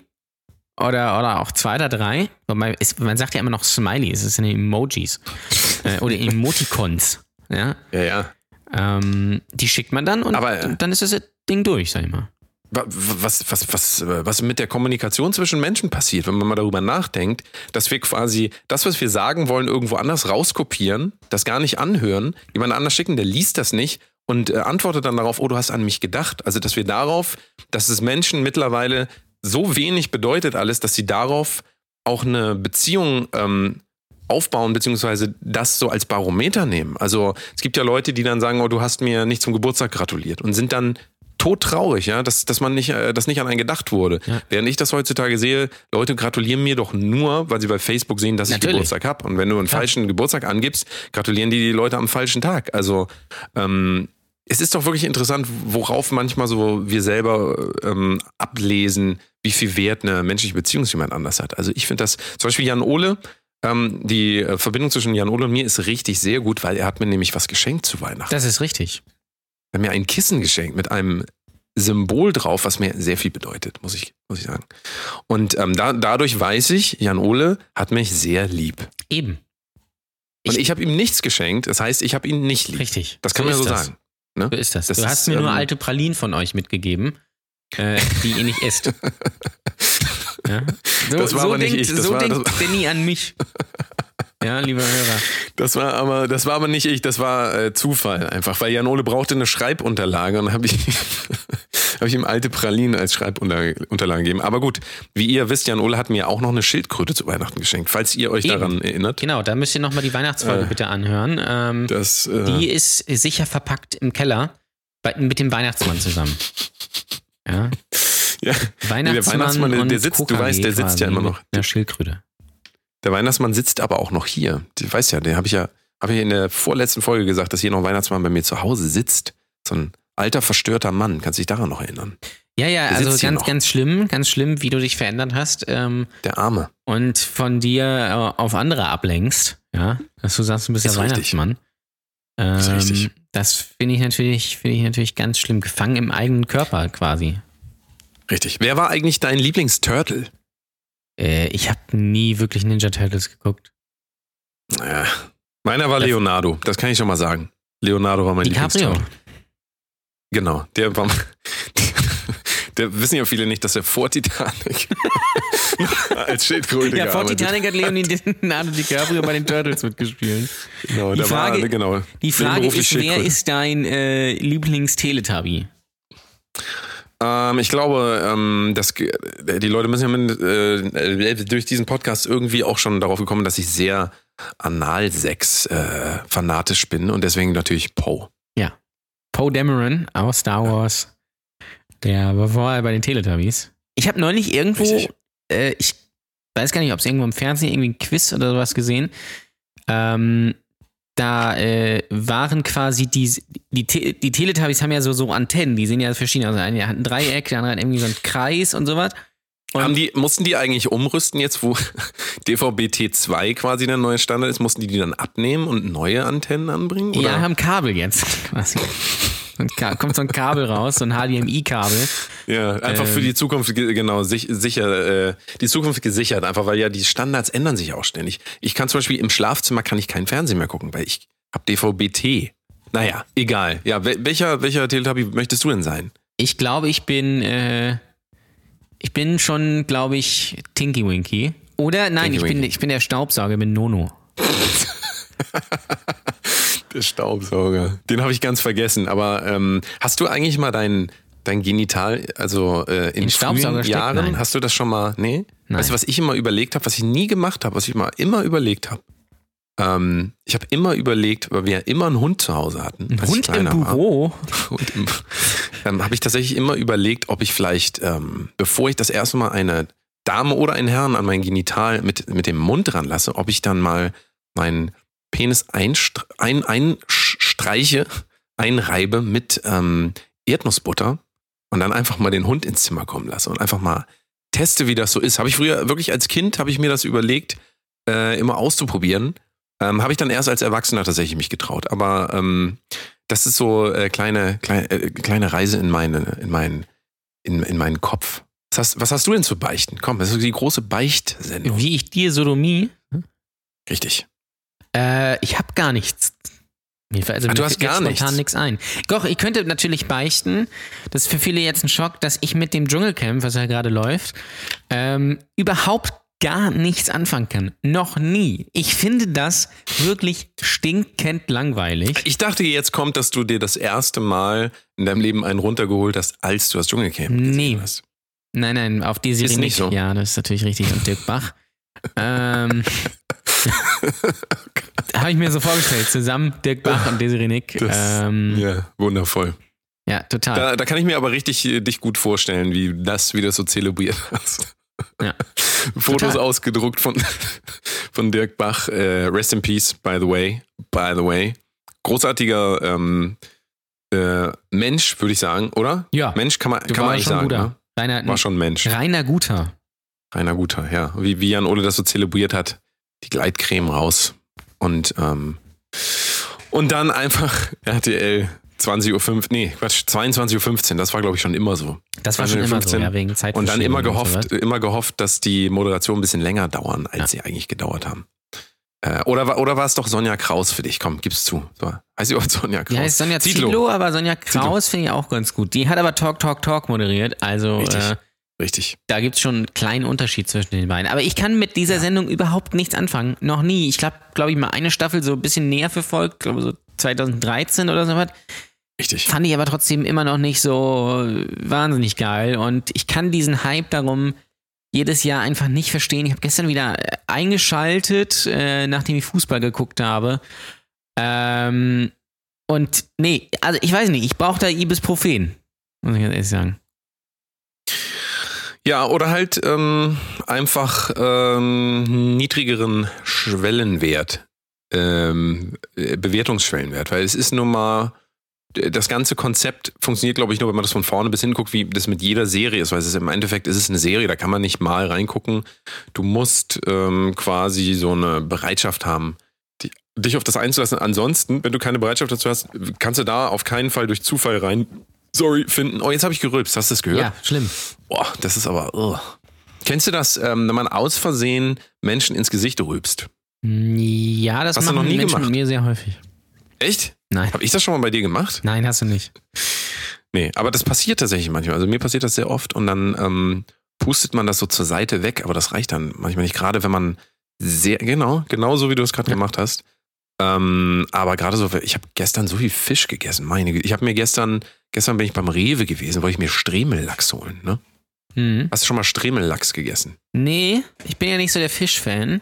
oder, oder auch zwei oder drei. Wobei, es, man sagt ja immer noch Smiley, es sind Emojis äh, oder Emoticons. Ja, Ja, ja. ähm, die schickt man dann und Aber, äh, dann ist das Ding durch, sag ich mal. Wa- Was, was, was, was mit der Kommunikation zwischen Menschen passiert, wenn man mal darüber nachdenkt, dass wir quasi das, was wir sagen wollen, irgendwo anders rauskopieren, das gar nicht anhören, jemand anders schicken, der liest das nicht und äh, antwortet dann darauf, oh, du hast an mich gedacht. Also, dass wir darauf, dass es Menschen mittlerweile so wenig bedeutet alles, dass sie darauf auch eine Beziehung ähm, aufbauen, beziehungsweise das so als Barometer nehmen. Also es gibt ja Leute, die dann sagen, oh, du hast mir nicht zum Geburtstag gratuliert und sind dann todtraurig, ja, dass, dass man nicht, äh, dass nicht an einen gedacht wurde. Ja. Während ich das heutzutage sehe, Leute gratulieren mir doch nur, weil sie bei Facebook sehen, dass ich Natürlich. Geburtstag habe. Und wenn du einen Klar. falschen Geburtstag angibst, gratulieren die die Leute am falschen Tag. Also ähm, es ist doch wirklich interessant, worauf manchmal so wir selber ähm, ablesen, wie viel Wert eine menschliche Beziehung zu jemand anders hat. Also ich finde das, zum Beispiel Jan Ole, ähm, die äh, Verbindung zwischen Jan Ole und mir ist richtig sehr gut, weil er hat mir nämlich was geschenkt zu Weihnachten. Das ist richtig. Er hat mir ein Kissen geschenkt mit einem Symbol drauf, was mir sehr viel bedeutet, muss ich, muss ich sagen. Und ähm, da, dadurch weiß ich, Jan Ole hat mich sehr lieb. Eben. Und Ich- ich habe ihm nichts geschenkt, das heißt, ich habe ihn nicht lieb. Richtig. Das kann man ist so das. sagen. Ne? So ist das. Das du ist, hast mir nur ähm, alte Pralinen von euch mitgegeben, äh, die ihr nicht esst. ja? So, Das war so aber nicht denkt, ich, das so war- denkt das- Danny an mich. Ja, lieber Hörer. Das war aber, das war aber nicht ich, das war äh, Zufall einfach, weil Jan Ole brauchte eine Schreibunterlage und habe ich, hab ich ihm alte Pralinen als Schreibunterlage Unterlage gegeben. Aber gut, wie ihr wisst, Jan Ole hat mir auch noch eine Schildkröte zu Weihnachten geschenkt, falls ihr euch Eben. daran erinnert. Genau, da müsst ihr nochmal die Weihnachtsfolge Äh, bitte anhören. Ähm, Das, äh, die ist sicher verpackt im Keller bei, mit dem Weihnachtsmann zusammen. Ja, ja, Weihnachtsmann, der Weihnachtsmann, der- der sitzt- du weißt, der sitzt ja immer noch. mit einer Schildkröte. der Weihnachtsmann sitzt aber auch noch hier. Du weißt ja, der habe ich ja, habe ich in der vorletzten Folge gesagt, dass hier noch ein Weihnachtsmann bei mir zu Hause sitzt. So ein alter, verstörter Mann. Kannst du dich daran noch erinnern? Ja, ja, Der also ganz, ganz schlimm, ganz schlimm, wie du dich verändert hast ähm, Der Arme. und von dir äh, auf andere ablenkst. Ja, dass du sagst, du bist Ist ja richtig. Weihnachtsmann. Ähm, Ist richtig. Das finde ich natürlich, finde ich natürlich ganz schlimm. Gefangen im eigenen Körper quasi. Richtig. Wer war eigentlich dein Lieblingsturtle? Äh, ich habe nie wirklich Ninja Turtles geguckt. Ja, Meiner war Leonardo, das kann ich schon mal sagen. Leonardo war mein DiCaprio. Lieblingstod. Genau, der war. Der wissen ja viele nicht, dass er vor Titanic als Schildkröte Ja, vor Titanic hat Leonardo DiCaprio bei den Turtles mitgespielt. Genau, Die der Frage- war, genau. Die Frage ist, wer ist dein äh, Lieblings-Teletubby? Ähm, ich glaube, ähm, dass die Leute müssen ja mit, äh, durch diesen Podcast irgendwie auch schon darauf gekommen, dass ich sehr Analsex äh, fanatisch bin und deswegen natürlich Poe. Poe Dameron aus Star Wars. Der war vorher bei den Teletubbies. Ich habe neulich irgendwo, äh, ich weiß gar nicht, ob es irgendwo im Fernsehen irgendwie ein Quiz oder sowas gesehen. Ähm, da äh, waren quasi die, die, Te die Teletubbies haben ja so, so Antennen, die sehen ja verschieden aus. Der eine hat ein Dreieck, der andere hat irgendwie so einen Kreis und sowas. Und Haben die, mussten die eigentlich umrüsten jetzt, wo DVB-T2 quasi der neue Standard ist? Mussten die die dann abnehmen und neue Antennen anbringen? Oder? ja, haben Kabel jetzt quasi. Kommt so ein Kabel raus, so ein HDMI-Kabel. Ja, einfach für Ähm. die Zukunft, ge- genau, sich, sicher, äh, die Zukunft gesichert, einfach weil ja die Standards ändern sich auch ständig. Ich kann zum Beispiel im Schlafzimmer kann ich keinen Fernsehen mehr gucken, weil ich hab DVB-T. Naja, egal. Ja, wel- welcher, welcher Teletubby möchtest du denn sein? Ich glaube, ich bin, äh, ich bin schon, glaube ich, Tinky Winky. Oder nein, Tinky ich bin, ich bin der Staubsauger, ich bin Nono. Der Staubsauger. Den habe ich ganz vergessen. Aber ähm, hast du eigentlich mal dein, dein Genital, also äh, in In frühen? Jahren, Nein. hast du das schon mal? Nee? Nein. Weißt du, was ich immer überlegt habe, was ich nie gemacht habe, was ich mal immer überlegt habe? Ähm, ich habe immer überlegt, weil wir ja immer einen Hund zu Hause hatten. Ein Hund im. Büro. Und im, ähm, habe ich tatsächlich immer überlegt, ob ich vielleicht, ähm, bevor ich das erste Mal eine Dame oder einen Herrn an mein Genital mit, mit dem Mund ranlasse, ob ich dann mal meinen Penis einstre ein, einstreiche, einreibe mit ähm, Erdnussbutter und dann einfach mal den Hund ins Zimmer kommen lasse und einfach mal teste, wie das so ist. Habe ich früher wirklich als Kind, habe ich mir das überlegt, äh, immer auszuprobieren. Ähm, habe ich dann erst als Erwachsener tatsächlich mich getraut. Aber ähm, das ist so äh, kleine, kleine, äh, kleine Reise in meine, in meinen, in, in meinen Kopf. Was hast, was hast du denn zu beichten? Komm, das ist die große Beichtsendung. Wie ich dir Sodomie. Richtig. Äh, ich habe gar nichts. Also Ah, du hast gar nichts? nichts ein. Doch, ich könnte natürlich beichten. Das ist für viele jetzt ein Schock, dass ich mit dem Dschungelcamp, was ja gerade läuft, ähm, überhaupt gar nichts anfangen kann. Noch nie. Ich finde das wirklich stinkend langweilig. Ich dachte, jetzt kommt, dass du dir das erste Mal in deinem Leben einen runtergeholt hast, als du das Dschungelcamp Nee. gesehen hast. Nein, nein, auf die Serie Ist nicht so. Ja, das ist natürlich richtig. Und Dirk Bach. ähm, Habe ich mir so vorgestellt, zusammen Dirk Bach und Desiree Nick. Das, ähm, ja. ja, wundervoll. total. Da, da kann ich mir aber richtig äh, dich gut vorstellen, wie das wieder so zelebriert hast. Ja. Fotos Total. ausgedruckt von, von Dirk Bach. Äh, rest in peace, by the way. By the way. Großartiger ähm, äh, Mensch, würde ich sagen, oder? ja, Mensch kann man, du kann man schon sagen. guter. Ne? Rainer, War schon Mensch. Rainer Guter. Rainer Guter, ja. Wie, wie Jan Ole das so zelebriert hat. Die Gleitcreme raus. Und, ähm, und dann einfach RTL 20.05 Uhr, nee, Quatsch, 22.15 Uhr. Das war, glaube ich, schon immer so. Das war schon immer so, 15. ja, wegen Zeit. Und dann immer gehofft, immer gehofft, dass die Moderation ein bisschen länger dauern, als Ja. sie eigentlich gedauert haben. Äh, oder, war- oder war es doch Sonja Kraus für dich? Komm, gib's zu. So, heißt sie auch Sonja Kraus? Die heißt Sonja. Zietlow, aber Sonja Kraus finde ich auch ganz gut. Die hat aber Talk, Talk, Talk moderiert. Also äh, Richtig. da gibt es schon einen kleinen Unterschied zwischen den beiden. Aber ich kann mit dieser Sendung überhaupt nichts anfangen. Noch nie. Ich habe, glaube ich, mal eine Staffel so ein bisschen näher verfolgt, glaube so 2013 oder so was. Richtig. Fand ich aber trotzdem immer noch nicht so wahnsinnig geil. Und ich kann diesen Hype darum jedes Jahr einfach nicht verstehen. Ich habe gestern wieder äh, eingeschaltet, äh, nachdem ich Fußball geguckt habe. Ähm, und nee, also ich weiß nicht, ich brauche da Ibuprofen. Muss ich ganz ehrlich sagen. Ja, oder halt ähm, einfach ähm, niedrigeren Schwellenwert, ähm, äh, Bewertungsschwellenwert, weil es ist nun mal, das ganze Konzept funktioniert, glaube ich, nur, wenn man das von vorne bis hin guckt, wie das mit jeder Serie ist, weil es ist, im Endeffekt ist es eine Serie, da kann man nicht mal reingucken. Du musst ähm, quasi so eine Bereitschaft haben, die, dich auf das einzulassen. Ansonsten, wenn du keine Bereitschaft dazu hast, kannst du da auf keinen Fall durch Zufall rein, sorry, finden. Oh, jetzt habe ich gerülpst, hast du das gehört? Ja, schlimm. Boah, das ist aber. Ugh. Kennst du das, ähm, wenn man aus Versehen Menschen ins Gesicht rülpst? Ja, das Hast du machen noch nie Menschen gemacht? mit mir sehr häufig. Echt? Nein. Habe ich das schon mal bei dir gemacht? Nein, hast du nicht. Nee, aber das passiert tatsächlich manchmal. Also mir passiert das sehr oft und dann ähm, pustet man das so zur Seite weg, aber das reicht dann manchmal nicht. Gerade wenn man sehr, genau, genau so wie du es gerade Ja. gemacht hast. Ähm, aber gerade so, ich habe gestern so viel Fisch gegessen. Meine Güte. Ich habe mir gestern, gestern bin ich beim Rewe gewesen, wollte ich mir Stremellachs holen. Ne? Mhm. Hast du schon mal Stremellachs gegessen? Nee, ich bin ja nicht so der Fischfan.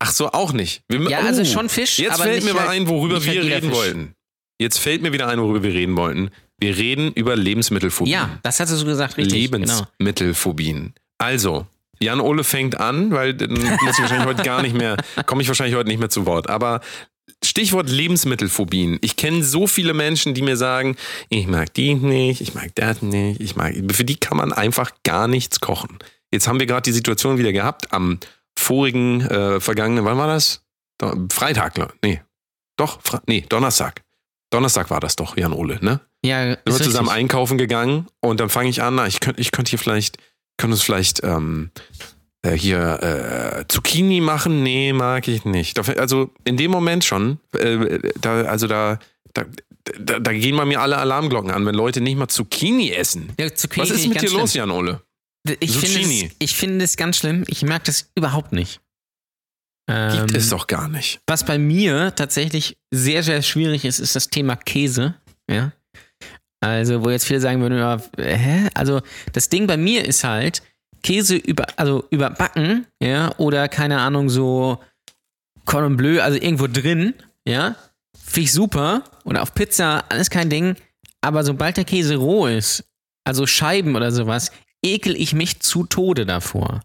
Ach so, auch nicht. Wir, Ja, oh, also schon Fisch, Jetzt fällt mir mal halt- ein, worüber halt wir reden Fisch. wollten. Jetzt fällt mir wieder ein, worüber wir reden wollten. Wir reden über Lebensmittelphobien. Ja, das hast du so gesagt, richtig. Genau. Lebensmittelphobien. Also, Jan Ole fängt an, weil dann muss ich wahrscheinlich heute gar nicht mehr, komme ich wahrscheinlich heute nicht mehr zu Wort. Aber Stichwort Lebensmittelphobien. Ich kenne so viele Menschen, die mir sagen, ich mag die nicht, ich mag das nicht, ich mag. Für die kann man einfach gar nichts kochen. Jetzt haben wir gerade die Situation wieder gehabt am vorigen, äh, vergangenen, wann war das? Freitag, nee. Doch, Fre nee, Donnerstag. Donnerstag war das doch, Jan Ole, ne? Ja, sind wir zusammen richtig. einkaufen gegangen und dann fange ich an, na, ich könnte ich könnt hier vielleicht, können uns vielleicht ähm, äh, hier äh, Zucchini machen? Nee, mag ich nicht. Also in dem Moment schon, äh, da, also da, da, da, da gehen bei mir alle Alarmglocken an, wenn Leute nicht mal Zucchini essen. Ja, Zucchini Was ist finde mit dir los. Jan Ole? Ich finde, Zucchini? es, ich finde es ganz schlimm. Ich mag das überhaupt nicht. Gibt Ähm, es doch gar nicht. Was bei mir tatsächlich sehr, sehr schwierig ist, ist das Thema Käse. Ja. Also, wo jetzt viele sagen würden, ja, hä? Also, das Ding bei mir ist halt, Käse über, also überbacken, ja, oder keine Ahnung, so Cordon Bleu, also irgendwo drin, ja, finde ich super. Oder auf Pizza, alles kein Ding. Aber sobald der Käse roh ist, also Scheiben oder sowas, ekel ich mich zu Tode davor.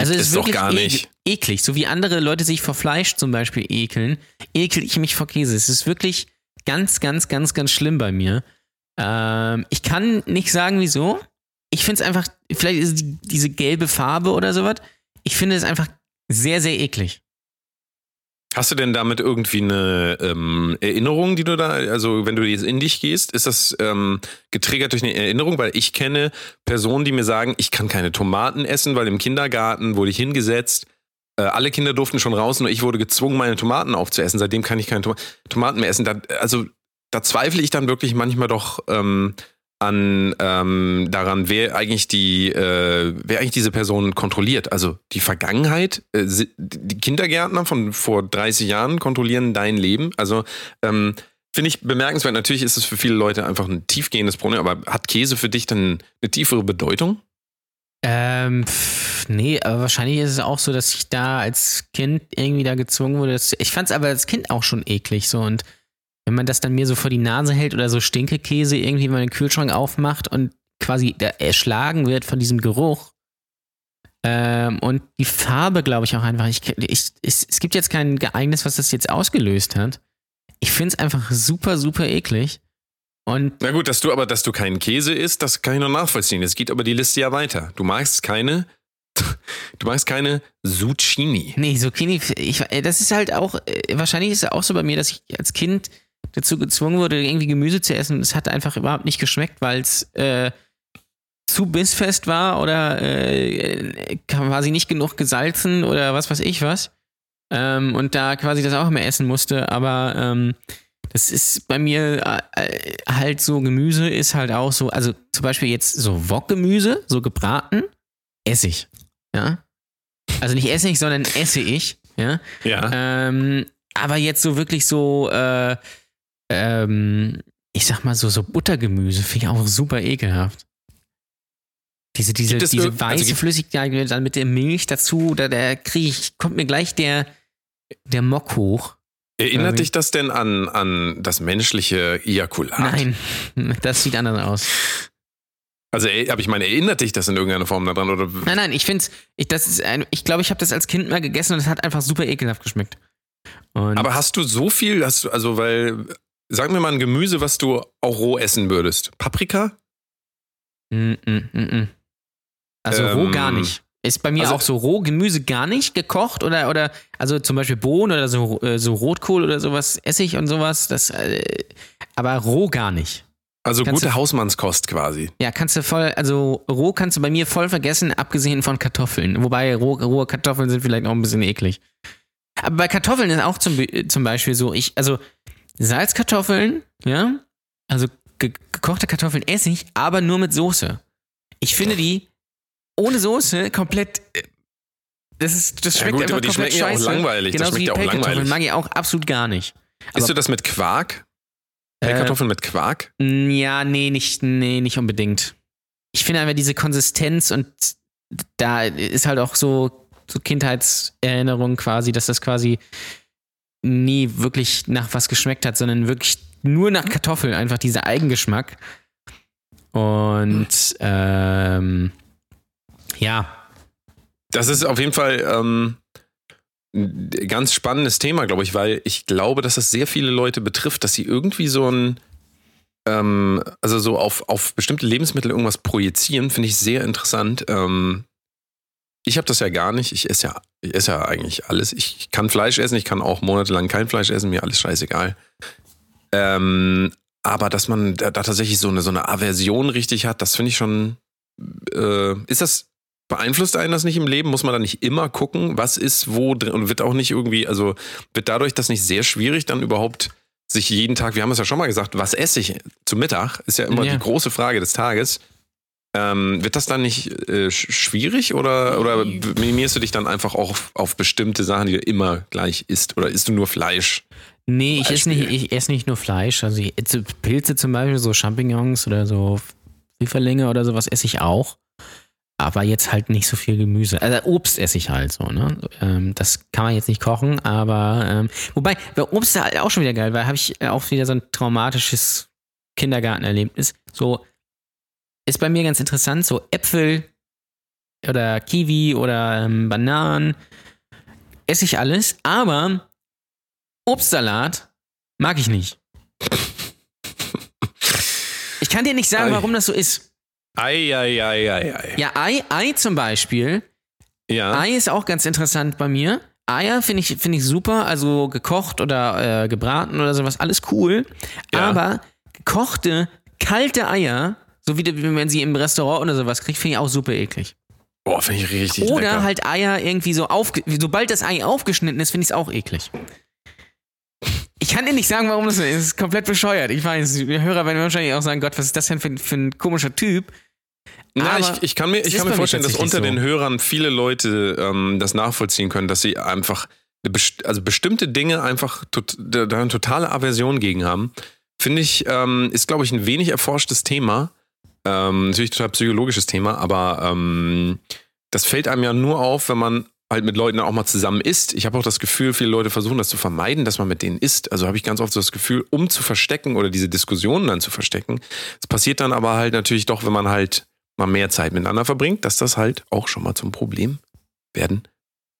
Also es ist doch wirklich gar ekel- nicht. eklig. So wie andere Leute sich vor Fleisch zum Beispiel ekeln, ekel ich mich vor Käse. Es ist wirklich ganz, ganz, ganz, ganz schlimm bei mir. Ähm, ich kann nicht sagen, wieso. Ich finde es einfach, vielleicht ist die, diese gelbe Farbe oder sowas. Ich finde es einfach sehr, sehr eklig. Hast du denn damit irgendwie eine ähm, Erinnerung, die du da, also wenn du jetzt in dich gehst, ist das ähm, getriggert durch eine Erinnerung? Weil ich kenne Personen, die mir sagen, ich kann keine Tomaten essen, weil im Kindergarten wurde ich hingesetzt. Äh, alle Kinder durften schon raus, nur ich wurde gezwungen, meine Tomaten aufzuessen. Seitdem kann ich keine Toma Tomaten mehr essen. Also da zweifle ich dann wirklich manchmal doch ähm, an ähm, daran, wer eigentlich die, äh, wer eigentlich diese Person kontrolliert. Also die Vergangenheit, äh, die Kindergärtner von vor 30 Jahren kontrollieren dein Leben. Also ähm, finde ich bemerkenswert. Natürlich ist es für viele Leute einfach ein tiefgehendes Problem, aber hat Käse für dich dann eine tiefere Bedeutung? Ähm, pff, nee, aber wahrscheinlich ist es auch so, dass ich da als Kind irgendwie da gezwungen wurde. Ich fand es aber als Kind auch schon eklig so und wenn man das dann mir so vor die Nase hält oder so Stinkekäse irgendwie mal den Kühlschrank aufmacht und quasi erschlagen wird von diesem Geruch. Ähm, und die Farbe, glaube ich, auch einfach. Ich, ich, es, es gibt jetzt kein Geeignis, was das jetzt ausgelöst hat. Ich finde es einfach super, super eklig. Und Na gut, dass du aber, dass du keinen Käse isst, das kann ich noch nachvollziehen. Jetzt geht aber die Liste ja weiter. Du magst keine, du magst keine Zucchini. Nee, Zucchini, ich, das ist halt auch, äh, wahrscheinlich ist es auch so bei mir, dass ich als Kind dazu gezwungen wurde, irgendwie Gemüse zu essen. Es hat einfach überhaupt nicht geschmeckt, weil es äh, zu bissfest war oder äh, quasi nicht genug gesalzen oder was weiß ich was. Ähm, und da quasi das auch immer essen musste. Aber ähm, das ist bei mir äh, halt so, Gemüse ist halt auch so, also zum Beispiel jetzt so Wokgemüse, so gebraten, esse ich. Ja. Also nicht esse ich, sondern esse ich. Ja. Ja. Ähm, aber jetzt so wirklich so, äh, ähm, ich sag mal so, so Buttergemüse finde ich auch super ekelhaft. Diese, diese, diese also weiße gibt- Flüssigkeit dann mit der Milch dazu, da, da kriege ich, kommt mir gleich der, der Mock hoch. Erinnert irgendwie- dich das denn an, an das menschliche Ejakulat? Nein, das sieht anders aus. Also, aber ich meine, erinnert dich das in irgendeiner Form daran? Oder? Nein, nein, ich finde ich, ein, ich glaube, ich habe das als Kind mal gegessen und es hat einfach super ekelhaft geschmeckt. Und Aber hast du so viel, hast du, also, weil, sag mir mal ein Gemüse, was du auch roh essen würdest. Paprika? Mm, mm, mm, mm. Also roh Ähm, gar nicht. Ist bei mir also- auch so roh Gemüse gar nicht gekocht oder oder also zum Beispiel Bohnen oder so äh, so Rotkohl oder sowas Essig und sowas. Das äh, aber roh gar nicht. Also Kannst gute du- Hausmannskost quasi. Ja, kannst du voll, also roh kannst du bei mir voll vergessen, abgesehen von Kartoffeln. Wobei roh, rohe Kartoffeln sind vielleicht auch ein bisschen eklig. Aber bei Kartoffeln ist auch zum, zum Beispiel so, ich, also Salzkartoffeln, ja, also ge gekochte Kartoffeln esse ich, aber nur mit Soße. Ich finde die ohne Soße komplett. äh, Das ist, das Ja schmeckt gut, einfach aber die komplett schmecken ja auch scheiße. langweilig. Das Genauso schmeckt wie ja auch Pellkartoffeln langweilig. mag ich auch absolut gar nicht. Isst du das mit Quark? Pellkartoffeln mit Quark? Ja, nee, nicht, nee, nicht unbedingt. Ich finde einfach diese Konsistenz und da ist halt auch so, so Kindheitserinnerung quasi, dass das quasi nie wirklich nach was geschmeckt hat, sondern wirklich nur nach Kartoffeln, einfach dieser Eigengeschmack. Und ähm, ja, Das ist auf jeden Fall ähm, ein ganz spannendes Thema, glaube ich, weil ich glaube, dass das sehr viele Leute betrifft, dass sie irgendwie so ein, ähm, also so auf, auf bestimmte Lebensmittel irgendwas projizieren, finde ich sehr interessant. Ähm, ich habe das ja gar nicht. Ich esse ja, ich esse ja eigentlich alles. Ich kann Fleisch essen, ich kann auch monatelang kein Fleisch essen, mir alles scheißegal. Ähm, aber dass man da, da tatsächlich so eine, so eine Aversion richtig hat, das finde ich schon. Äh, ist das beeinflusst einen das nicht im Leben? Muss man da nicht immer gucken, was ist wo drin und wird auch nicht irgendwie, also wird dadurch das nicht sehr schwierig, dann überhaupt sich jeden Tag, wir haben es ja schon mal gesagt, was esse ich zu Mittag, ist ja immer Ja. die große Frage des Tages. Ähm, wird das dann nicht äh, sch- schwierig oder, oder minimierst du dich dann einfach auch auf, auf bestimmte Sachen, die du immer gleich isst? Oder isst du nur Fleisch? nee, ich esse, nicht, ich esse nicht nur Fleisch. Also ich esse Pilze zum Beispiel, so Champignons oder so Pfifferlinge oder sowas esse ich auch. Aber jetzt halt nicht so viel Gemüse. Also Obst esse ich halt so, ne? Ähm, das kann man jetzt nicht kochen, aber ähm, wobei, bei Obst ist halt auch schon wieder geil, weil habe ich auch wieder so ein traumatisches Kindergartenerlebnis. So ist bei mir ganz interessant, so Äpfel oder Kiwi oder ähm, Bananen esse ich alles, aber Obstsalat mag ich nicht. Ich kann dir nicht sagen, warum das so ist. Ei, ei, ei, ei, ei. Ja, Ei, Ei zum Beispiel. Ja. Ei ist auch ganz interessant bei mir. Eier finde ich, finde ich super, also gekocht oder äh, gebraten oder sowas, alles cool. Ja. Aber gekochte, kalte Eier, so wie, man sie im Restaurant oder sowas kriegt, finde ich auch super eklig. Boah, finde ich richtig Oder lecker. halt Eier irgendwie so aufge... Sobald das Ei aufgeschnitten ist, finde ich es auch eklig. Ich kann dir nicht sagen, warum das so ist. Es ist komplett bescheuert. Ich weiß, die Hörer werden wahrscheinlich auch sagen, Gott, was ist das denn für, für ein komischer Typ? Na, ich, ich kann mir, ich kann mir vorstellen, dass unter so. den Hörern viele Leute ähm, das nachvollziehen können, dass sie einfach best also bestimmte Dinge einfach tot, da da eine totale Aversion gegen haben. Finde ich, ähm, ist, glaube ich, ein wenig erforschtes Thema. Ähm, natürlich total psychologisches Thema, aber ähm, das fällt einem ja nur auf, wenn man halt mit Leuten auch mal zusammen isst. Ich habe auch das Gefühl, viele Leute versuchen das zu vermeiden, dass man mit denen isst. Also habe ich ganz oft so das Gefühl, um zu verstecken oder diese Diskussionen dann zu verstecken. Es passiert dann aber halt natürlich doch, wenn man halt mal mehr Zeit miteinander verbringt, dass das halt auch schon mal zum Problem werden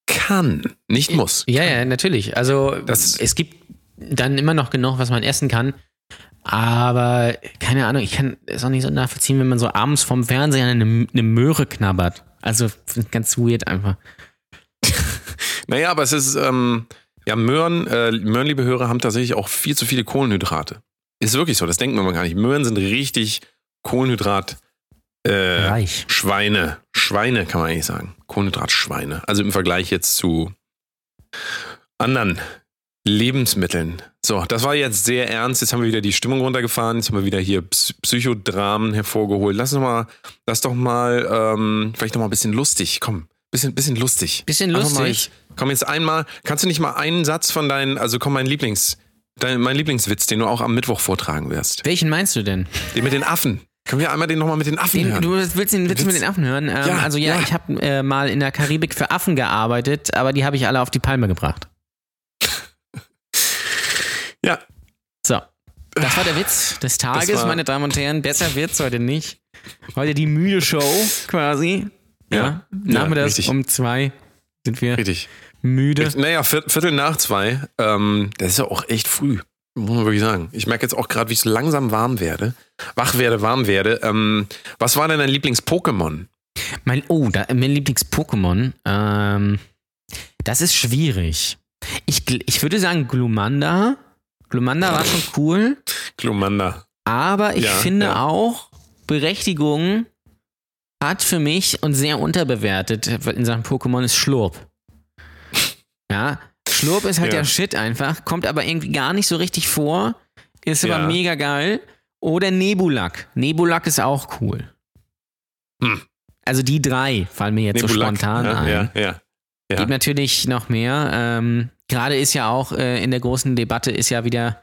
kann. Nicht muss. Ja, ja, natürlich. Also Das- es gibt dann immer noch genug, was man essen kann. Aber keine Ahnung, ich kann es auch nicht so nachvollziehen, wenn man so abends vom Fernseher eine, eine Möhre knabbert. Also ganz weird einfach. Naja, aber es ist, ähm, ja, Möhren, äh, Möhren, liebe Hörer, haben tatsächlich auch viel zu viele Kohlenhydrate. Ist wirklich so, das denkt man gar nicht. Möhren sind richtig Kohlenhydrat. Äh, Reich. Schweine. Schweine kann man eigentlich sagen. Kohlenhydratschweine. Also im Vergleich jetzt zu anderen Lebensmitteln. So, das war jetzt sehr ernst. Jetzt haben wir wieder die Stimmung runtergefahren. Jetzt haben wir wieder hier Psy- Psychodramen hervorgeholt. Lass doch mal, lass doch mal, ähm, vielleicht noch mal ein bisschen lustig. Komm, bisschen, bisschen lustig. Bisschen Einfach Mal lustig. jetzt, komm jetzt einmal, kannst du nicht mal einen Satz von deinen, also komm, mein Lieblings, dein, mein Lieblingswitz, den du auch am Mittwoch vortragen wirst. Welchen meinst du denn? Den mit den Affen. Können wir einmal den nochmal mit den Affen Den, hören? du willst den Witz Witz- mit den Affen hören? Ähm, Ja, also ja, ja. ich habe äh, mal in der Karibik für Affen gearbeitet, aber die habe ich alle auf die Palme gebracht. Ja, So. Das war der Witz des Tages, meine Damen und Herren. Besser wird's heute nicht. Heute die müde Show quasi. Ja. Ja. Nachmittags richtig. um zwei sind wir richtig. müde. Naja, Viert- Viertel nach zwei, ähm, das ist ja auch echt früh. Muss man wirklich sagen. Ich merke jetzt auch gerade, wie ich so langsam warm werde. Wach werde, warm werde. Ähm, was war denn dein Lieblings-Pokémon? Mein, oh, da, mein Lieblings-Pokémon. Ähm, das ist schwierig. Ich, ich würde sagen Glumanda. Glumanda war schon cool. Glumanda. Aber ich Ja, finde ja. auch, Berechtigung hat für mich und sehr unterbewertet in Sachen Pokémon ist Schlurp. Ja, Schlurp ist halt Ja. der Shit einfach, kommt aber irgendwie gar nicht so richtig vor, ist aber mega geil. Oder Nebulak. Nebulak ist auch cool. Hm. Also die drei fallen mir jetzt so Nebulak, spontan ja, ein. Ja, ja. Ja. Gibt natürlich noch mehr. Ähm, Gerade ist ja auch äh, in der großen Debatte ist ja wieder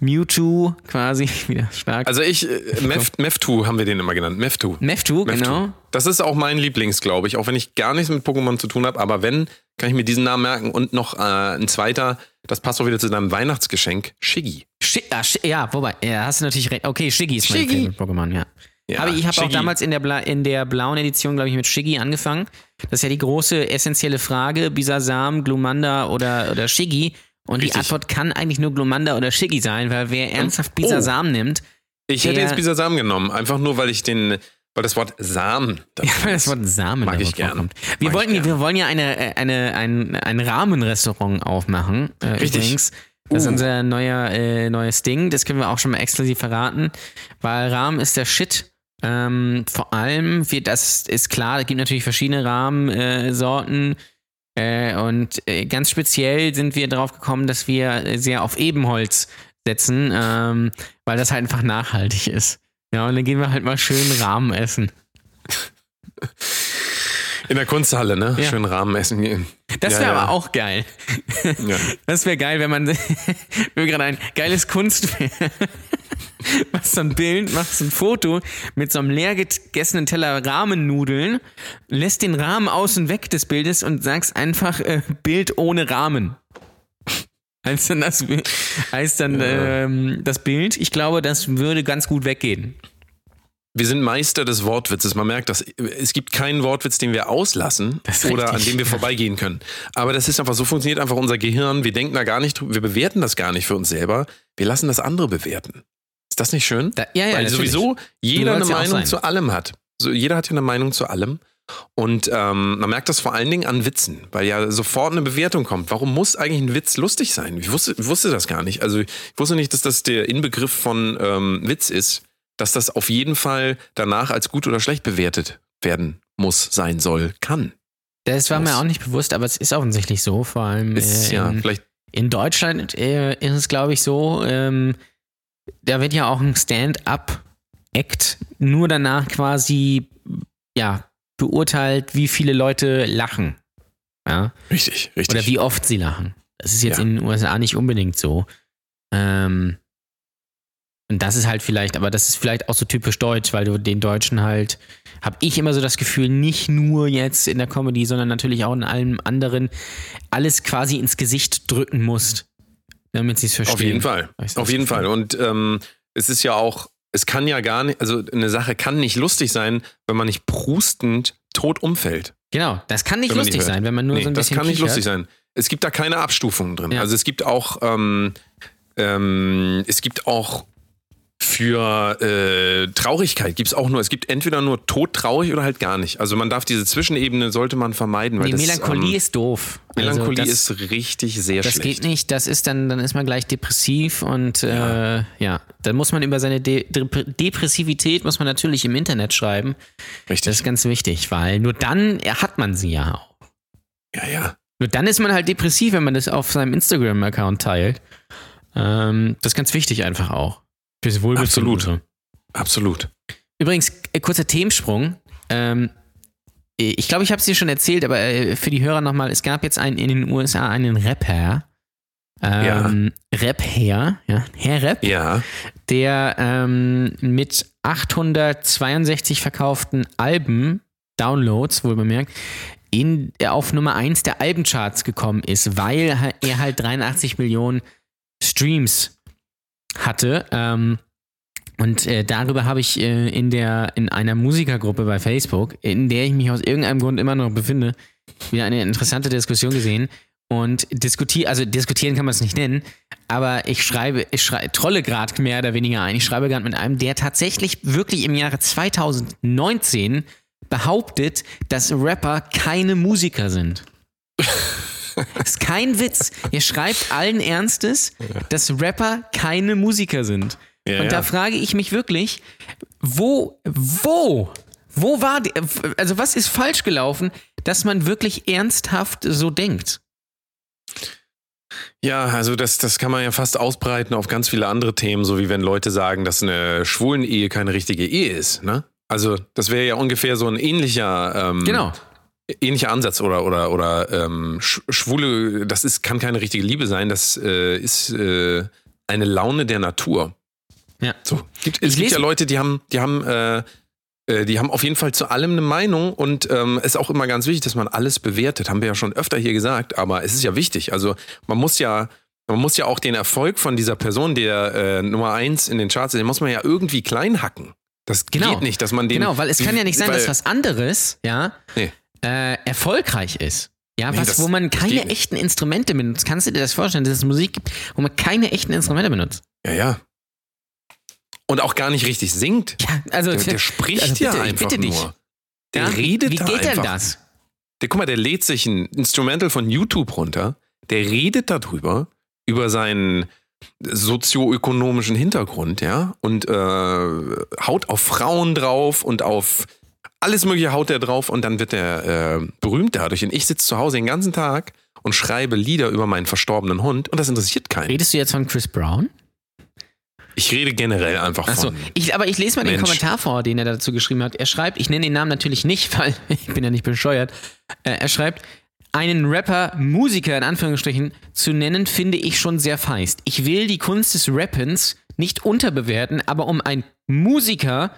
Mewtwo quasi wieder stark. Also ich, äh, Mef, Meftu haben wir den immer genannt. Meftu. Mewtwo. genau. Das ist auch mein Lieblings, glaube ich, auch wenn ich gar nichts mit Pokémon zu tun habe. Aber wenn, kann ich mir diesen Namen merken. Und noch äh, ein zweiter, das passt auch wieder zu deinem Weihnachtsgeschenk, Shiggy. Shi ah, Shi ja, wobei, ja, hast du natürlich recht. Okay, Shiggy ist mein Shiggy. Favorite Pokémon, ja. Ja, Aber ich habe auch damals in der, Bla in der blauen Edition, glaube ich, mit Shiggy angefangen. Das ist ja die große essentielle Frage: Bisasam, Glumanda oder, oder Shiggy. Und die Richtig. Antwort kann eigentlich nur Glumanda oder Shiggy sein, weil wer ernsthaft oh. Bisasam nimmt, Ich hätte jetzt Bisasam genommen, einfach nur, weil ich den, weil das Wort Samen. Ja, weil ist. das Wort Samen Mag ich gern. vorkommt. Wir, Mag wollten, gern. wir wollen ja eine, äh, eine, ein, ein Rahmenrestaurant aufmachen. Äh, Richtig. Übrigens. Das ist Uh. unser neuer, äh, neues Ding. Das können wir auch schon mal exklusiv verraten. Weil Rahmen ist der Shit. Ähm, vor allem, wird, das ist klar, es gibt natürlich verschiedene Rahmensorten. Äh, und äh, ganz speziell sind wir drauf gekommen, dass wir sehr auf Ebenholz setzen, ähm, weil das halt einfach nachhaltig ist. Ja, und dann gehen wir halt mal schön Rahmen essen. In der Kunsthalle, ne? Ja. Schön Rahmen essen gehen. Das Ja, wäre ja. aber auch geil. Ja. Das wäre geil, wenn man wir gerade ein geiles Kunstwerk. Machst so ein Bild, machst so ein Foto mit so einem leer gegessenen Teller Rahmennudeln, lässt den Rahmen außen weg des Bildes und sagst einfach äh, Bild ohne Rahmen. Heißt dann das, heißt dann ähm, das Bild. Ich glaube, das würde ganz gut weggehen. Wir sind Meister des Wortwitzes. Man merkt, dass es gibt keinen Wortwitz, den wir auslassen Das oder an richtig. dem wir vorbeigehen können. Aber das ist einfach so funktioniert einfach unser Gehirn. Wir denken da gar nicht drüber. Wir bewerten das gar nicht für uns selber. Wir lassen das andere bewerten. Ist das nicht schön? Da, ja, ja, Weil natürlich. sowieso jeder eine ja Meinung zu allem hat. So, jeder hat ja eine Meinung zu allem. Und ähm, man merkt das vor allen Dingen an Witzen, weil ja sofort eine Bewertung kommt. Warum muss eigentlich ein Witz lustig sein? Ich wusste, wusste das gar nicht. Also ich wusste nicht, dass das der Inbegriff von ähm, Witz ist, dass das auf jeden Fall danach als gut oder schlecht bewertet werden muss, sein soll, kann. Das war mir auch nicht bewusst, aber es ist offensichtlich so. Vor allem Ist äh, ja in, vielleicht In Deutschland äh, ist es, glaube ich, so, ähm, da wird ja auch ein Stand-up-Act nur danach quasi, ja, beurteilt, wie viele Leute lachen. Ja? richtig, richtig. Oder wie oft sie lachen. Das ist jetzt Ja. in den USA nicht unbedingt so. Ähm, und das ist halt vielleicht, aber das ist vielleicht auch so typisch deutsch, weil du den Deutschen halt, habe ich immer so das Gefühl, nicht nur jetzt in der Comedy, sondern natürlich auch in allem anderen, alles quasi ins Gesicht drücken musst, damit sie es verstehen. Auf jeden Fall. Auf das jeden. Fall. Und ähm, es ist ja auch, es kann ja gar nicht, also eine Sache kann nicht lustig sein, wenn man nicht prustend tot umfällt. Genau, das kann nicht lustig nicht sein, wenn man nur Nee, so ein das bisschen kann nicht kichert. lustig sein. Es gibt da keine Abstufungen drin. Ja. Also es gibt auch, ähm, ähm, es gibt auch für äh, Traurigkeit gibt es auch nur, es gibt entweder nur todtraurig oder halt gar nicht. Also man darf diese Zwischenebene, sollte man vermeiden. Weil Nee, das, Melancholie ähm, ist doof. Melancholie also das, ist richtig sehr Das schlecht. geht nicht, das ist dann, dann ist man gleich depressiv und ja, äh, ja dann muss man über seine De Dep Depressivität muss man natürlich im Internet schreiben. Richtig. Das ist ganz wichtig, weil nur dann hat man sie ja auch. ja, ja. Nur dann ist man halt depressiv, wenn man das auf seinem Instagram-Account teilt. Ähm, das ist ganz wichtig einfach auch. Fürs Wohlbefinden. Absolut. Absolut. Übrigens, äh, kurzer Themensprung. Ähm, ich glaube, ich habe es dir schon erzählt, aber äh, für die Hörer nochmal, es gab jetzt einen, in den USA einen Rapper. Ähm, Rap-Herr, ja, Herr Rap, Ja. der ähm, mit 862 verkauften Alben, Downloads, wohl bemerkt, in, auf Nummer 1 der Albencharts gekommen ist, weil er halt 83 Millionen Streams hatte. Ähm, und äh, darüber habe ich äh, in, der, in einer Musikergruppe bei Facebook, in der ich mich aus irgendeinem Grund immer noch befinde, wieder eine interessante Diskussion gesehen. Und diskutiere, also diskutieren kann man es nicht nennen, aber ich schreibe, ich schreibe, trolle gerade mehr oder weniger ein. Ich schreibe gerade mit einem, der tatsächlich wirklich im Jahre 2019 behauptet, dass Rapper keine Musiker sind. Ist kein Witz. Ihr schreibt allen Ernstes, dass Rapper keine Musiker sind. Ja, Und ja. da frage ich mich wirklich, wo, wo, wo war, die, also was ist falsch gelaufen, dass man wirklich ernsthaft so denkt? Ja, also das, das kann man ja fast ausbreiten auf ganz viele andere Themen, so wie wenn Leute sagen, dass eine Schwulen-Ehe keine richtige Ehe ist. Ne? Also das wäre ja ungefähr so ein ähnlicher, ähm, Genau. Ähnlicher Ansatz oder oder oder ähm, Sch- Schwule, das ist kann keine richtige Liebe sein, das äh, ist äh, eine Laune der Natur. Ja. So. Gibt, es gibt ja Leute, die haben, die haben, äh, äh, die haben auf jeden Fall zu allem eine Meinung und ähm, ist auch immer ganz wichtig, dass man alles bewertet. Haben wir ja schon öfter hier gesagt, aber es ist ja wichtig. Also man muss ja, man muss ja auch den Erfolg von dieser Person, der äh, Nummer eins in den Charts ist, den muss man ja irgendwie klein hacken. Das Genau. geht nicht, dass man den. Genau, weil es kann ja nicht sein, weil, dass was anderes, ja, Nee. Äh, erfolgreich ist. Ja, Nee, was, wo man keine echten Instrumente benutzt. Kannst du dir das vorstellen, dass es Musik gibt, wo man keine echten Instrumente benutzt? Ja, ja. Und auch gar nicht richtig singt. Ja, also, Der, der spricht also bitte, ja ich einfach bitte dich. nur. Der ja, redet Wie da geht einfach. denn das? Der, guck mal, der lädt sich ein Instrumental von YouTube runter. Der redet darüber, über seinen sozioökonomischen Hintergrund, ja, und äh, haut auf Frauen drauf und auf alles Mögliche haut er drauf und dann wird er äh, berühmt dadurch. Und ich sitze zu Hause den ganzen Tag und schreibe Lieder über meinen verstorbenen Hund und das interessiert keinen. Redest du jetzt von Chris Brown? Ich rede generell einfach Achso, von. ich, aber ich lese mal den Mensch. Kommentar vor, den er dazu geschrieben hat. Er schreibt, ich nenne den Namen natürlich nicht, weil ich bin ja nicht bescheuert. Äh, er schreibt, einen Rapper, Musiker in Anführungsstrichen zu nennen, finde ich schon sehr feist. Ich will die Kunst des Rappens nicht unterbewerten, aber um ein Musiker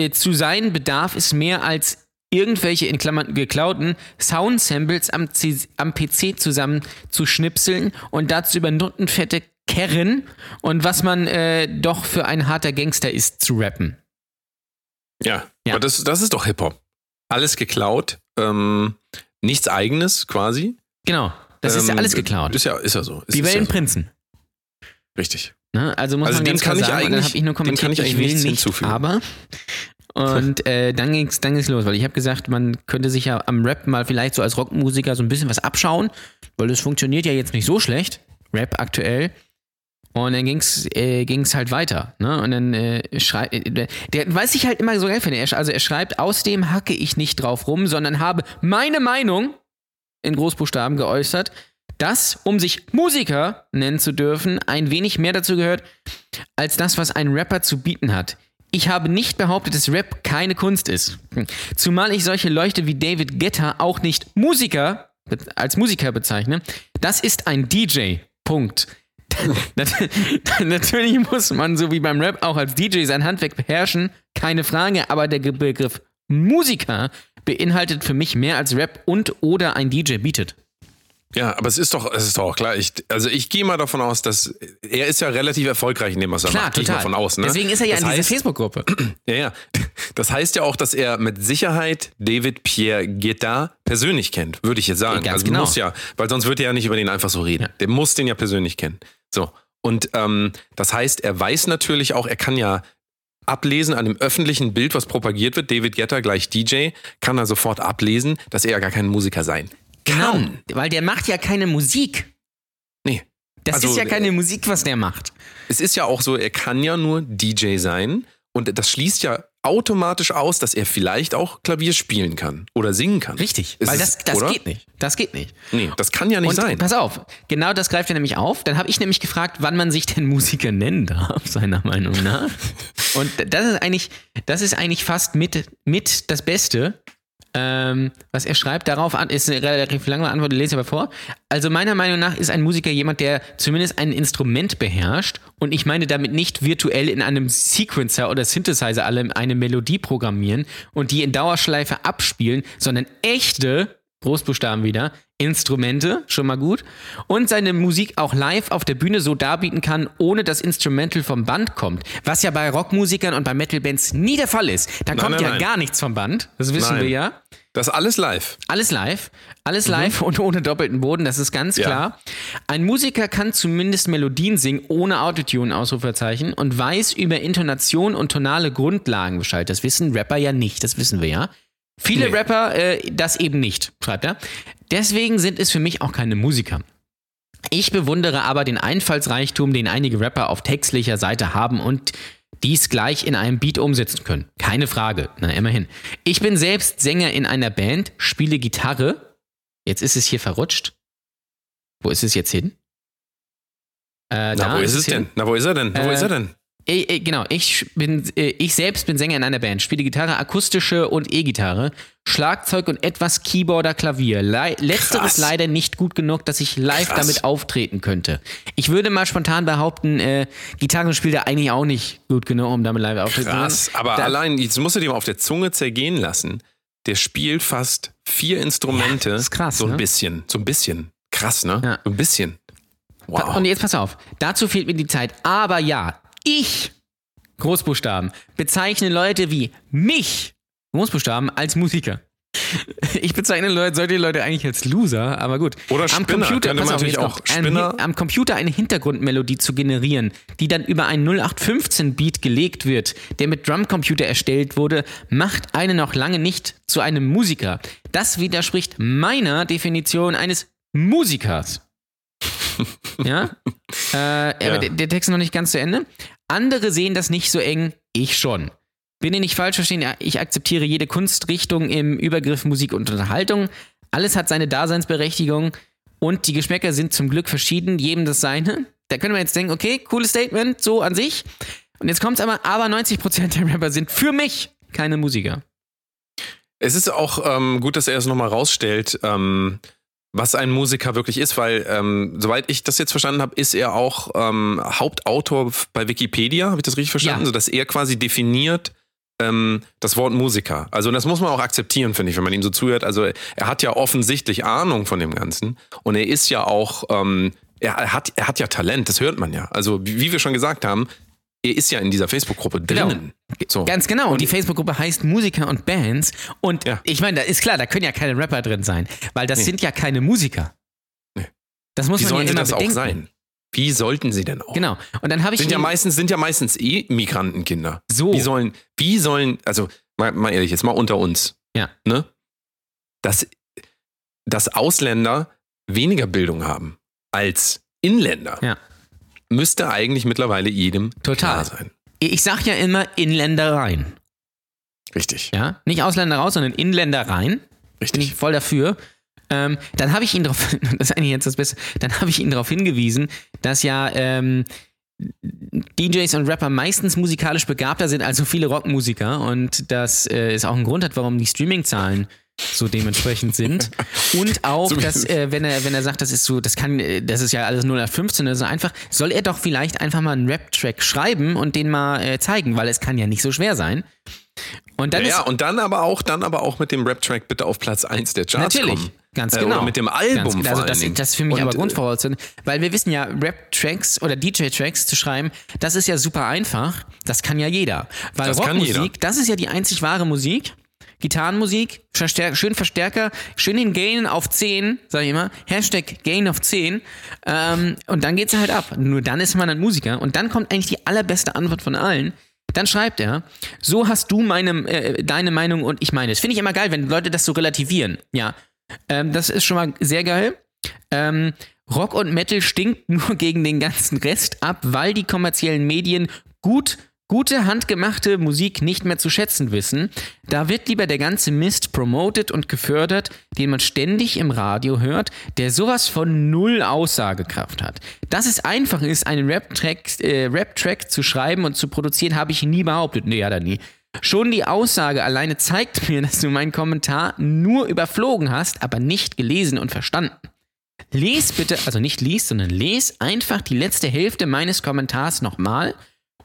äh, zu sein, bedarf es mehr als irgendwelche in Klammern geklauten Soundsamples am, C am PC zusammen zu schnipseln und dazu über Nuttenfette Kerren und was man äh, doch für ein harter Gangster ist zu rappen. Ja, Ja. aber das, das ist doch Hip-Hop. Alles geklaut, ähm, nichts eigenes quasi. Genau, das ist ja Ähm, alles geklaut. Ist ja, ist ja so. Es Wie ist bei ja so. Prinzen. Richtig. Ne? Also muss Also man dem ganz kann klar sagen, dann habe ich nur dem kann kommentiert, ich ich, will nichts nicht, hinzufügen. aber und äh, dann ging es dann ging's los, weil ich habe gesagt, man könnte sich ja am Rap mal vielleicht so als Rockmusiker so ein bisschen was abschauen, weil es funktioniert ja jetzt nicht so schlecht, Rap aktuell. Und dann ging's äh, ging's halt weiter, ne? Und dann äh, schreibt der, der weiß ich halt immer so geil finde. Er, also er schreibt, außerdem hacke ich nicht drauf rum, sondern habe meine Meinung in Großbuchstaben geäußert, dass, um sich Musiker nennen zu dürfen, ein wenig mehr dazu gehört, als das, was ein Rapper zu bieten hat. Ich habe nicht behauptet, dass Rap keine Kunst ist. Zumal ich solche Leute wie David Guetta auch nicht Musiker als Musiker bezeichne. Das ist ein DJ. Punkt. Nat- Natürlich muss man, so wie beim Rap, auch als DJ sein Handwerk beherrschen, keine Frage, aber der Begriff Musiker beinhaltet für mich mehr als Rap und oder ein DJ bietet. Ja, aber es ist doch, es ist doch auch klar. Ich, also ich gehe mal davon aus, dass er ist ja relativ erfolgreich in dem, was er Klar, macht. Ich total. mal von aus. Ne? Deswegen ist er ja das in dieser Facebook-Gruppe. Ja, ja. Das heißt ja auch, dass er mit Sicherheit David Pierre Guetta persönlich kennt, würde ich jetzt sagen. Ganz also genau. muss ja, weil sonst würde er ja nicht über den einfach so reden. Der muss den ja persönlich kennen. So. Und ähm, das heißt, er weiß natürlich auch, er kann ja ablesen an dem öffentlichen Bild, was propagiert wird, David Guetta gleich DJ, kann er sofort ablesen, dass er ja gar kein Musiker sein Genau, kann. weil der macht ja keine Musik. Nee. Das Also, ist ja keine Musik, was der macht. Es ist ja auch so, er kann ja nur DJ sein und das schließt ja automatisch aus, dass er vielleicht auch Klavier spielen kann oder singen kann. Richtig, Ist weil es- das, das oder? geht nicht. Das geht nicht. Nee, das kann ja nicht Und sein. pass auf, genau das greift er nämlich auf. Dann habe ich nämlich gefragt, wann man sich denn Musiker nennen darf, seiner Meinung nach. Und das ist eigentlich, das ist eigentlich fast mit, mit das Beste. Ähm, was er schreibt, darauf an, ist eine relativ lange Antwort, lese ich aber vor. Also meiner Meinung nach ist ein Musiker jemand, der zumindest ein Instrument beherrscht und ich meine damit nicht virtuell in einem Sequencer oder Synthesizer alle eine Melodie programmieren und die in Dauerschleife abspielen, sondern echte Großbuchstaben wieder, Instrumente, schon mal gut, und seine Musik auch live auf der Bühne so darbieten kann, ohne dass Instrumental vom Band kommt. Was ja bei Rockmusikern und bei Metalbands nie der Fall ist. Da kommt nein, ja nein. gar nichts vom Band, das wissen Nein. wir ja. Das ist alles live. Alles live, alles live und ohne doppelten Boden, das ist ganz Ja. klar. Ein Musiker kann zumindest Melodien singen ohne Autotune, Ausrufezeichen, und weiß über Intonation und tonale Grundlagen Bescheid. Das wissen Rapper ja nicht, das wissen wir ja. Viele Nee. Rapper äh, das eben nicht, schreibt er. Deswegen sind es für mich auch keine Musiker. Ich bewundere aber den Einfallsreichtum, den einige Rapper auf textlicher Seite haben und dies gleich in einem Beat umsetzen können. Keine Frage. Na, immerhin. Ich bin selbst Sänger in einer Band, spiele Gitarre. Jetzt ist es hier verrutscht. Wo ist es jetzt hin? Äh, Na, wo ist es hier. denn? Na, wo ist er denn? Na, wo Äh, ist er denn? Äh, genau, ich bin, äh, ich selbst bin Sänger in einer Band, spiele Gitarre, akustische und E-Gitarre, Schlagzeug und etwas Keyboarder, Klavier. Le letzteres Krass. leider nicht gut genug, dass ich live Krass. damit auftreten könnte. Ich würde mal spontan behaupten, äh, Gitarre spielt er eigentlich auch nicht gut genug, um damit live auftreten zu können. Krass, aber Da- allein, jetzt musst du dir mal auf der Zunge zergehen lassen. Der spielt fast vier Instrumente. Ja, das ist krass, So ein ne? bisschen, so ein bisschen. Krass, ne? Ja. So ein bisschen. Wow. Und jetzt pass auf, dazu fehlt mir die Zeit. Aber ja, ich, Großbuchstaben, bezeichne Leute wie mich, Großbuchstaben, als Musiker. Ich bezeichne Leute, solche Leute eigentlich als Loser, aber gut. Oder am Spinner, Computer, könnte pass man auf, auch Spinner- Hin- am Computer eine Hintergrundmelodie zu generieren, die dann über einen 0815 Beat gelegt wird, der mit Drumcomputer erstellt wurde, macht einen noch lange nicht zu einem Musiker. Das widerspricht meiner Definition eines Musikers. Ja? Äh, Aber der, der Text ist noch nicht ganz zu Ende. Andere sehen das nicht so eng, ich schon. Bin ihr nicht falsch verstehen, ja, ich akzeptiere jede Kunstrichtung im Übergriff Musik und Unterhaltung. Alles hat seine Daseinsberechtigung und die Geschmäcker sind zum Glück verschieden, jedem das seine. Da können wir jetzt denken, okay, cooles Statement, so an sich. Und jetzt kommt's aber, aber 90% der Rapper sind für mich keine Musiker. Es ist auch ähm, gut, dass er es nochmal rausstellt, ähm, was ein Musiker wirklich ist, weil, ähm, soweit ich das jetzt verstanden habe, ist er auch ähm, Hauptautor bei Wikipedia, habe ich das richtig verstanden? Ja. So dass er quasi definiert ähm, das Wort Musiker. Also das muss man auch akzeptieren, finde ich, wenn man ihm so zuhört. Also er hat ja offensichtlich Ahnung von dem Ganzen und er ist ja auch, ähm, er, hat, er hat ja Talent, das hört man ja. Also wie wir schon gesagt haben, er ist ja in dieser Facebook-Gruppe Genau. drinnen. So. Ganz genau. Und die Facebook-Gruppe heißt Musiker und Bands. Und Ja. ich meine, da ist klar, da können ja keine Rapper drin sein, weil das Nee. sind ja keine Musiker. Nee. Das muss Wie man sollen ja sie immer das bedenken. auch sein? Wie sollten sie denn auch? Genau. Und dann habe ich sind ja meistens sind ja meistens eh Migrantenkinder. So. Wie sollen wie sollen also mal, mal ehrlich jetzt mal unter uns. Ja. Ne? Dass dass Ausländer weniger Bildung haben als Inländer. Ja. Müsste eigentlich mittlerweile jedem Total. klar sein. ich sag ja immer Inländer rein. Richtig. Ja? Nicht Ausländer raus, sondern Inländer rein. Bin ich Richtig. voll dafür. Ähm, dann habe ich ihn darauf, das ist eigentlich jetzt das Beste, dann habe ich ihn darauf hingewiesen, dass ja ähm, DJs und Rapper meistens musikalisch begabter sind als so viele Rockmusiker und das äh, ist auch ein Grund hat, warum die Streamingzahlen so dementsprechend sind. Und auch, So dass, äh, wenn er, wenn er sagt, das ist so, das kann, äh, das ist ja alles 0815, also einfach, soll er doch vielleicht einfach mal einen Rap-Track schreiben und den mal äh, zeigen, weil es kann ja nicht so schwer sein. Und dann Ja, ist ja, und dann aber auch dann aber auch mit dem Rap-Track bitte auf Platz 1 der Charts Natürlich, kommen. ganz Äh, genau. Oder mit dem Album Ganz Also das, das ist für mich Und, aber Grundvoraussetzung, weil wir wissen ja, Rap-Tracks oder DJ-Tracks zu schreiben, das ist ja super einfach. Das kann ja jeder. Weil Das kann jeder. Rockmusik, das ist ja die einzig wahre Musik. Gitarrenmusik, Verstär schön Verstärker, schön den Gain auf 10, sag ich immer, Hashtag Gain auf 10 ähm, und dann geht's halt ab. Nur dann ist man ein Musiker und dann kommt eigentlich die allerbeste Antwort von allen. Dann schreibt er, so hast du meine, äh, deine Meinung und ich meine. Das finde ich immer geil, wenn Leute das so relativieren. Ja, ähm, das ist schon mal sehr geil. Ähm, Rock und Metal stinkt nur gegen den ganzen Rest ab, weil die kommerziellen Medien gut, gute handgemachte Musik nicht mehr zu schätzen wissen. Da wird lieber der ganze Mist promoted und gefördert, den man ständig im Radio hört, der sowas von null Aussagekraft hat. Dass es einfach ist, einen Rap-Track äh, Rap zu schreiben und zu produzieren, habe ich nie behauptet. Nee, ja, dann nie. Schon die Aussage alleine zeigt mir, dass du meinen Kommentar nur überflogen hast, aber nicht gelesen und verstanden. Les bitte, also nicht lies, sondern les einfach die letzte Hälfte meines Kommentars nochmal.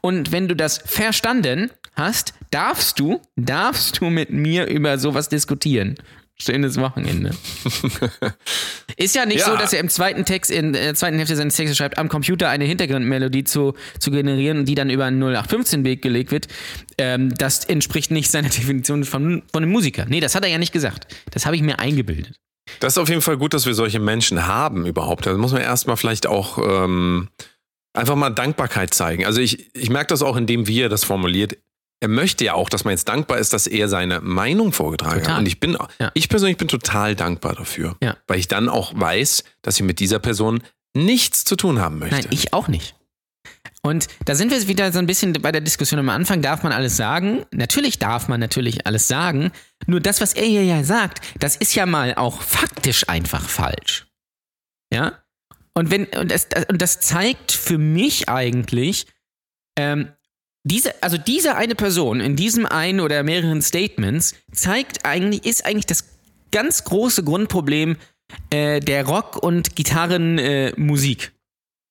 Und wenn du das verstanden hast, darfst du, darfst du mit mir über sowas diskutieren. Schönes Wochenende. Ist ja nicht Ja. so, dass er im zweiten Text, in der zweiten Hälfte seines Textes schreibt, am Computer eine Hintergrundmelodie zu, zu generieren die dann über einen 0815-Weg gelegt wird. Ähm, das entspricht nicht seiner Definition von, von einem Musiker. Nee, das hat er ja nicht gesagt. Das habe ich mir eingebildet. Das ist auf jeden Fall gut, dass wir solche Menschen haben überhaupt. Da muss man erstmal vielleicht auch ähm, einfach mal Dankbarkeit zeigen. Also ich, ich merke das auch, indem wie er das formuliert. Er möchte ja auch, dass man jetzt dankbar ist, dass er seine Meinung vorgetragen Total. hat. Und ich bin, Ja. ich persönlich bin total dankbar dafür. Ja. Weil ich dann auch weiß, dass ich mit dieser Person nichts zu tun haben möchte. Nein, ich auch nicht. Und da sind wir wieder so ein bisschen bei der Diskussion am Anfang. Darf man alles sagen? Natürlich darf man natürlich alles sagen. Nur das, was er hier ja sagt, das ist ja mal auch faktisch einfach falsch. Ja? Und wenn, und das, und das zeigt für mich eigentlich, ähm, diese, also diese eine Person in diesem einen oder mehreren Statements zeigt eigentlich, ist eigentlich das ganz große Grundproblem äh, der Rock- und Gitarrenmusik. Äh,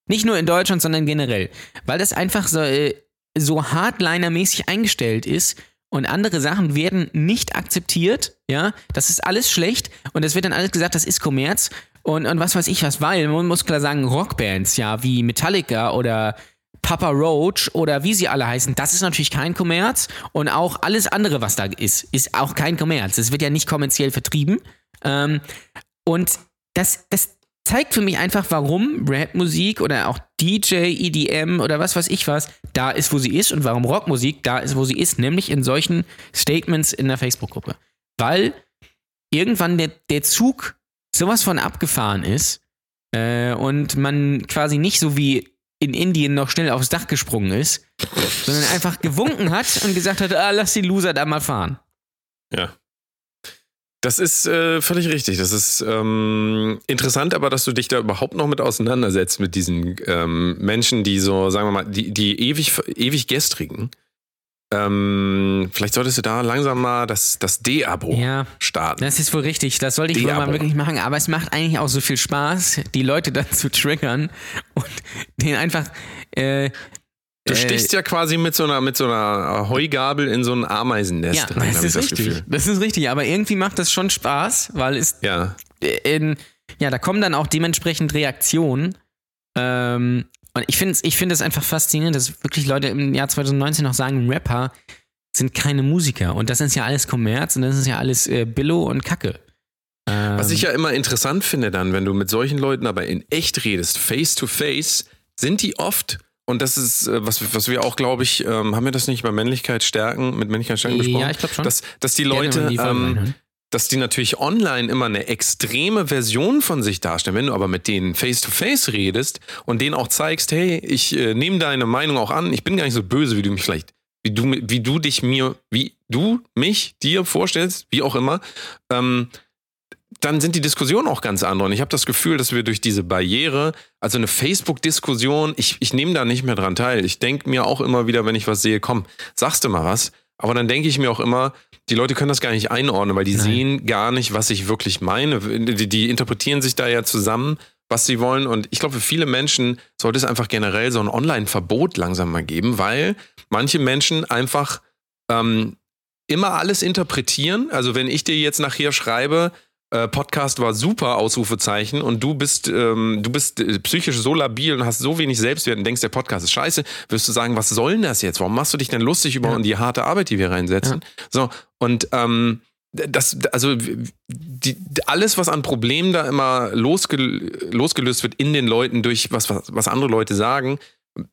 Nicht nur in Deutschland, sondern generell. Weil das einfach so, äh, so Hardliner-mäßig eingestellt ist und andere Sachen werden nicht akzeptiert, ja, das ist alles schlecht und es wird dann alles gesagt, das ist Kommerz und, und was weiß ich was, weil man muss klar sagen, Rockbands, ja, wie Metallica oder Papa Roach oder wie sie alle heißen, das ist natürlich kein Kommerz und auch alles andere, was da ist, ist auch kein Kommerz. Es wird ja nicht kommerziell vertrieben. Ähm, und das, das zeigt für mich einfach, warum Rapmusik oder auch DJ, EDM oder was weiß ich was da ist, wo sie ist und warum Rockmusik da ist, wo sie ist, nämlich in solchen Statements in der Facebook-Gruppe. Weil irgendwann der, der Zug sowas von abgefahren ist äh, und man quasi nicht so wie in Indien noch schnell aufs Dach gesprungen ist, sondern einfach gewunken hat und gesagt hat, ah, lass die Loser da mal fahren. Ja. Das ist äh, völlig richtig. Das ist ähm, interessant, aber dass du dich da überhaupt noch mit auseinandersetzt mit diesen ähm, Menschen, die so, sagen wir mal, die, die ewig, ewig gestrigen. Ähm, vielleicht solltest du da langsam mal das, das D-Abo Ja. starten. Das ist wohl richtig. Das sollte ich wohl mal wirklich machen. Aber es macht eigentlich auch so viel Spaß, die Leute dann zu triggern und denen einfach. Äh, Du äh, stichst ja quasi mit so einer, mit so einer Heugabel in so ein Ameisennest Ja, rein, das ist richtig. Gefühl. Das ist richtig. Aber irgendwie macht das schon Spaß, weil es Ja. in, ja, da kommen dann auch dementsprechend Reaktionen. Ähm, und ich finde es ich find einfach faszinierend, dass wirklich Leute im Jahr 2019 noch sagen, Rapper sind keine Musiker. Und das ist ja alles Kommerz und das ist ja alles äh, Billo und Kacke. Ähm, Was ich ja immer interessant finde dann, wenn du mit solchen Leuten aber in echt redest, face to face, sind die oft, und das ist, äh, was, was wir auch, glaube ich, ähm, haben wir das nicht bei Männlichkeit stärken, mit Männlichkeit stärken Ja, besprochen? ich glaub schon. Dass, dass die Leute, ähm. Dass die natürlich online immer eine extreme Version von sich darstellen. Wenn du aber mit denen face to face redest und denen auch zeigst, hey, ich äh, nehme deine Meinung auch an, ich bin gar nicht so böse, wie du mich vielleicht, wie du, wie du dich mir, wie du mich dir vorstellst, wie auch immer, ähm, dann sind die Diskussionen auch ganz andere. Und ich habe das Gefühl, dass wir durch diese Barriere, also eine Facebook-Diskussion, ich, ich nehme da nicht mehr dran teil. Ich denke mir auch immer wieder, wenn ich was sehe, komm, sagst du mal was. Aber dann denke ich mir auch immer, die Leute können das gar nicht einordnen, weil die Nein. sehen gar nicht, was ich wirklich meine. Die, die interpretieren sich da ja zusammen, was sie wollen. Und ich glaube, für viele Menschen sollte es einfach generell so ein Online-Verbot langsam mal geben, weil manche Menschen einfach ähm, immer alles interpretieren. Also wenn ich dir jetzt nachher schreibe, äh, Podcast war super, Ausrufezeichen, und du bist, ähm, du bist äh, psychisch so labil und hast so wenig Selbstwert und denkst, der Podcast ist scheiße, wirst du sagen, was soll denn das jetzt? Warum machst du dich denn lustig über Ja. die harte Arbeit, die wir reinsetzen? So, und ähm, das, also die, alles, was an Problemen da immer losge, losgelöst wird in den Leuten durch was, was, was andere Leute sagen,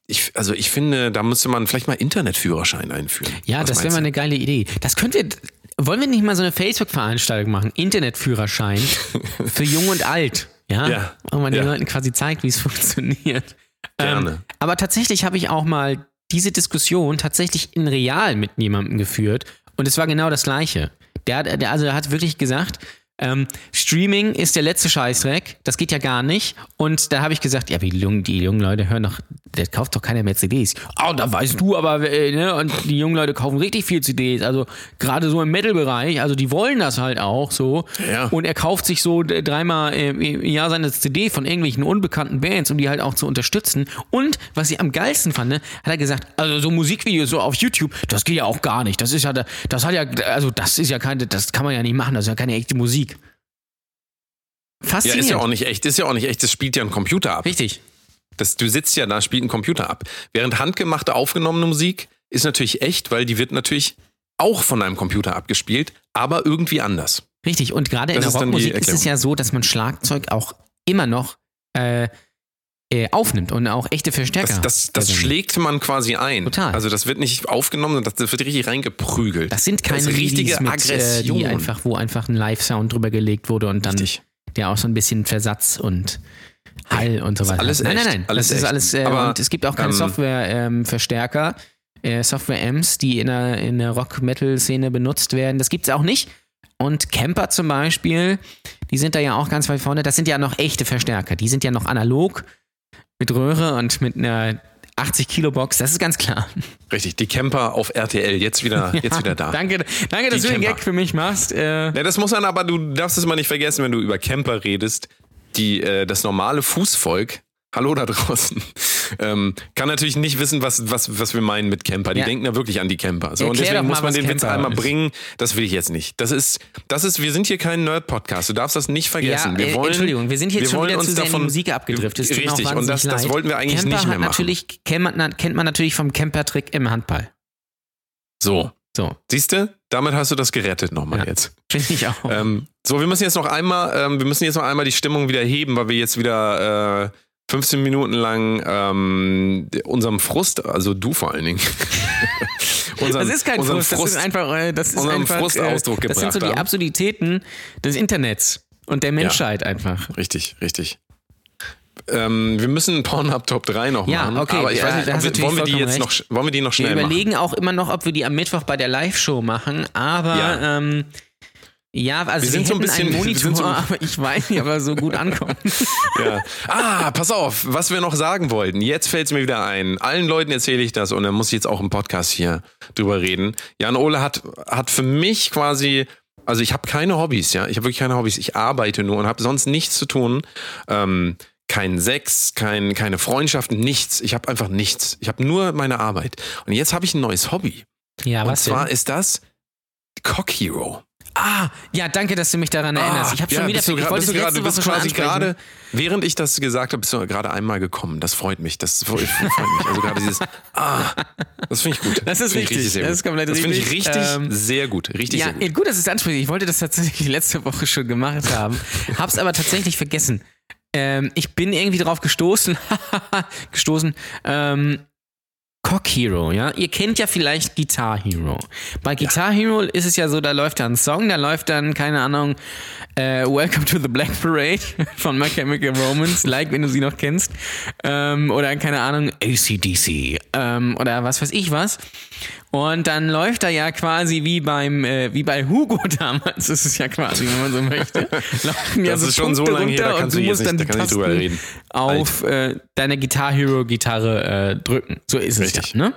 ich, also ich finde, da müsste man vielleicht mal Internetführerschein einführen. Ja, Was das wäre mal eine geile Idee. Das könnten wir. Wollen wir nicht mal so eine Facebook-Veranstaltung machen? Internetführerschein für Jung und Alt. Ja. Ja, Wo man den ja. Leuten quasi zeigt, wie es funktioniert. Gerne. Ähm, aber tatsächlich habe ich auch mal diese Diskussion tatsächlich in real mit jemandem geführt und es war genau das Gleiche. Der hat, der, also hat wirklich gesagt, ähm, Streaming ist der letzte Scheißdreck, das geht ja gar nicht. Und da habe ich gesagt, ja, die jungen, die jungen Leute hören doch, der kauft doch keine mehr CDs. Oh, da weißt du aber, äh, ne? Und die jungen Leute kaufen richtig viel CDs. Also gerade so im Metal-Bereich, also die wollen das halt auch so. Ja. Und er kauft sich so dreimal im Jahr seine CD von irgendwelchen unbekannten Bands, um die halt auch zu unterstützen. Und was ich am geilsten fand, ne, hat er gesagt, also so Musikvideos so auf YouTube, das geht ja auch gar nicht. Das ist ja, das hat ja, also das ist ja keine, das kann man ja nicht machen, das ist ja keine echte Musik. Ja, Faszinierend. ist ja auch nicht echt, ist ja auch nicht echt, das spielt ja ein Computer ab. Richtig. Das, du sitzt ja da, spielt ein Computer ab. Während handgemachte, aufgenommene Musik ist natürlich echt, weil die wird natürlich auch von einem Computer abgespielt, aber irgendwie anders. Richtig. Und gerade in Das der Rockmusik ist es ja so, dass man Schlagzeug auch immer noch äh, äh, aufnimmt und auch echte Verstärker. Das, das, das schlägt man quasi ein. Total. Also das wird nicht aufgenommen, sondern das wird richtig reingeprügelt. Das sind keine das richtige mit, Aggression. Äh, die einfach, wo einfach ein Live-Sound drüber gelegt wurde und dann Richtig. Der auch so ein bisschen Versatz und Hall und so weiter. alles nein, nein, nein. Alles das ist echt. alles. Äh, Aber, und es gibt auch keine ähm, Software-Verstärker, äh, Software-Amps, die in der, in der Rock-Metal-Szene benutzt werden. Das gibt es auch nicht. Und Camper zum Beispiel, die sind da ja auch ganz weit vorne. Das sind ja noch echte Verstärker. Die sind ja noch analog mit Röhre und mit einer 80 Kilo Box, das ist ganz klar. Richtig, die Camper auf RTL, jetzt wieder, jetzt wieder da. Danke, danke dass Die du den. Gag für mich machst. Äh, Ja, das muss man aber, du darfst es mal nicht vergessen, wenn du über Camper redest. Die, äh, das normale Fußvolk, hallo da draußen, ähm, kann natürlich nicht wissen, was, was, was wir meinen mit Camper. Die Ja. denken da wirklich an die Camper. So, und deswegen muss man den Witz Camper einmal ist. bringen. Das will ich jetzt nicht. Das ist, das ist, wir sind hier kein Nerd-Podcast. Du darfst das nicht vergessen. ja, wir äh, wollen, Entschuldigung, wir sind jetzt wir schon wieder uns zu sehr in die davon, Musik abgedriftet. Richtig, und das, das wollten wir eigentlich Camper nicht mehr machen. natürlich, kennt man, kennt man natürlich vom Camper-Trick im Handball. So, So, siehst du? Damit hast du das gerettet nochmal Ja. jetzt. finde ich auch. Ähm, so, wir müssen jetzt noch einmal, ähm, wir müssen jetzt noch einmal die Stimmung wieder heben, weil wir jetzt wieder äh, 15 Minuten lang ähm, unserem Frust, also du vor allen Dingen, unseren, das ist kein unseren Frust, das ist einfach, äh, das ist unserem einfach, Frustausdruck äh, Das sind so gebracht die haben. Absurditäten des Internets und der Menschheit einfach. Richtig, richtig. Ähm, wir müssen Pornhub Top 3 noch Ja, machen. okay, aber ich ja, weiß nicht, ob wir, wollen, wir die jetzt noch, wollen wir die noch Wir schnell machen? überlegen auch immer noch, ob wir die am Mittwoch bei der Live-Show machen, aber Ja. ähm, ja, also Wir wir, sind so ein bisschen- Monitor, so- aber ich weiß nicht, ob er so gut ankommt. Ja. Ah, pass auf, was wir noch sagen wollten. Jetzt fällt es mir wieder ein. Allen Leuten erzähle ich das und dann muss ich jetzt auch im Podcast hier drüber reden. Jan Ole hat, hat für mich quasi, also ich habe keine Hobbys, ja. Ich habe wirklich keine Hobbys. Ich arbeite nur und habe sonst nichts zu tun. Ähm, kein Sex, kein, keine Freundschaften, nichts. Ich habe einfach nichts. Ich habe nur meine Arbeit. Und jetzt habe ich ein neues Hobby. Ja, und was zwar denn? ist das Cock Hero. Ah, ja, danke, dass du mich daran erinnerst. Ich habe schon ja, wieder bist du, ich wollte bist es du letzte bist quasi gerade, während ich das gesagt habe, bist du gerade einmal gekommen. Das freut mich. Das freut mich. Also gerade dieses, ah, das finde ich gut. Das ist Finde ich richtig. sehr Das gut. ist komplett Das finde ich richtig. richtig Ähm, sehr gut. Richtig Ja, sehr gut. gut, dass es ansprichst. Ich wollte das tatsächlich letzte Woche schon gemacht haben, hab's aber tatsächlich vergessen. Ähm, ich bin irgendwie drauf gestoßen, gestoßen, ähm, Cock Hero, ja. Ihr kennt ja vielleicht Guitar Hero. Bei Guitar Hero ist es ja so, da läuft dann ein Song, da läuft dann, keine Ahnung, äh, Welcome to the Black Parade von My Chemical Romance, like, wenn du sie noch kennst. Ähm, oder, keine Ahnung, ACDC. Ähm, oder was weiß ich was. Und dann läuft da ja quasi wie beim, äh, wie bei Hugo damals, ist es ja quasi, wenn man so möchte. Laufen ja Das ist schon so lange her, da kannst und du jetzt musst dann nicht- da die kann drüber reden. auf äh, deine Guitar Hero Gitarre äh, drücken. So ist es Richtig. ja, ne?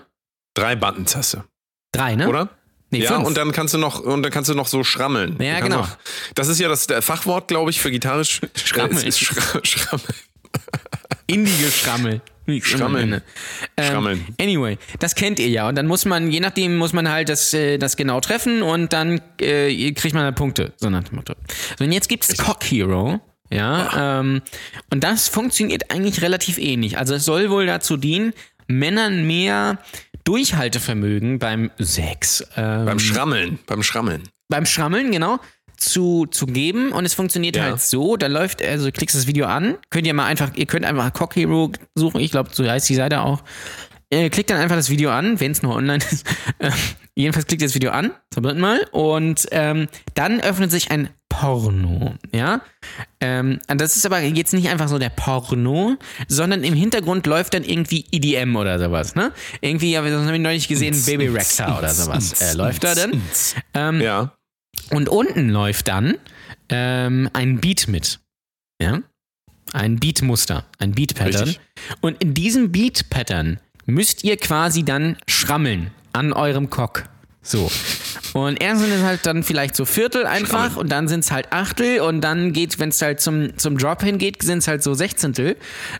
Drei du, Drei, ne? oder? Nee, ja, fünf. und dann kannst du noch und dann kannst du noch so schrammeln. Ja, Du genau. Auch, das ist ja das Fachwort, glaube ich, für gitarrisch. Schrammeln. Äh, ist Schra Schrammeln. Indige Schrammel. wie ich's immer Schrammeln. Ähm, Schrammeln. Anyway, das kennt ihr ja. Und dann muss man, je nachdem, muss man halt das, äh, das genau treffen und dann äh, kriegt man halt Punkte. So nach dem Motto. So, und jetzt gibt's Cock Hero. Ja, ähm, und das funktioniert eigentlich relativ ähnlich. Also es soll wohl dazu dienen, Männern mehr Durchhaltevermögen beim Sex, ähm, Beim Schrammeln, beim Schrammeln. beim Schrammeln, genau, zu, zu geben. Und es funktioniert Ja. halt so, da läuft, also du klickst das Video an, könnt ihr mal einfach, ihr könnt einfach Cock Hero suchen, ich glaube, so heißt die Seite auch. Äh, klickt dann einfach das Video an, wenn es nur online ist. Äh, jedenfalls klickt ihr das Video an, zum dritten Mal, und ähm, dann öffnet sich ein Porno, ja. Ähm, das ist aber jetzt nicht einfach so der Porno, sondern im Hintergrund läuft dann irgendwie EDM oder sowas, ne? Irgendwie, ja, das habe ich neulich gesehen, Baby Rexha oder sowas. Äh, läuft da dann. Ähm, Ja. Und unten läuft dann ähm, ein Beat mit. Ja? Ein Beat-Muster, ein Beat-Pattern. Und in diesem Beat-Pattern müsst ihr quasi dann schrammeln an eurem Cock. So. Und erst sind es halt dann vielleicht so Viertel einfach Schrammeln. und dann sind es halt Achtel und dann geht, wenn es halt zum, zum Drop hingeht, sind es halt so Sechzehntel.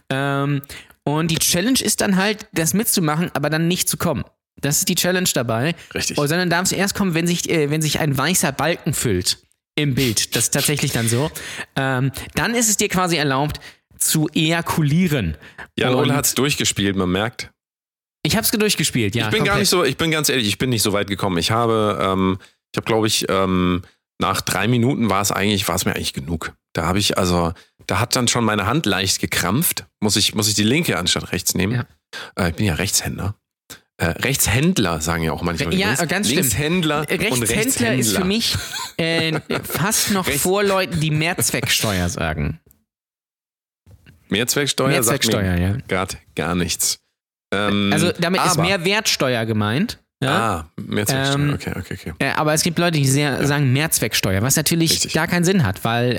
Ähm, und die Challenge ist dann halt, das mitzumachen, aber dann nicht zu kommen. Das ist die Challenge dabei. Richtig. Oh, sondern darf es erst kommen, wenn sich, äh, wenn sich ein weißer Balken füllt im Bild. Das ist tatsächlich dann so. Ähm, dann ist es dir quasi erlaubt, zu ejakulieren. Jan Und Ole hat es durchgespielt, man merkt. Ich hab's durchgespielt, ja. ich bin gar komplett. nicht so, ich bin ganz ehrlich, ich bin nicht so weit gekommen. Ich habe, ähm, ich habe, glaube ich, ähm, nach drei Minuten war es eigentlich, war es mir eigentlich genug. Da habe ich, also, da hat dann schon meine Hand leicht gekrampft. Muss ich, muss ich die linke anstatt rechts nehmen? Ja. Äh, ich bin ja Rechtshänder. Äh, Rechtshändler sagen ja auch manchmal. Ja, übrigens. ganz stimmt. Linkshändler und Rechtshändler Rechtshändler. ist für mich äh, fast noch Rechts- vor Leuten, die Mehrzwecksteuer sagen. Mehrzwecksteuer, sagt Mehrzwecksteuer, mir ja. gerade gar nichts. Ähm, Also damit ist aber- Mehrwertsteuer gemeint. Ja? Ah, Mehrzwecksteuer. Ähm, okay, okay, okay. Äh, aber es gibt Leute, die sehr, sagen Mehrzwecksteuer, was natürlich Richtig. gar keinen Sinn hat, weil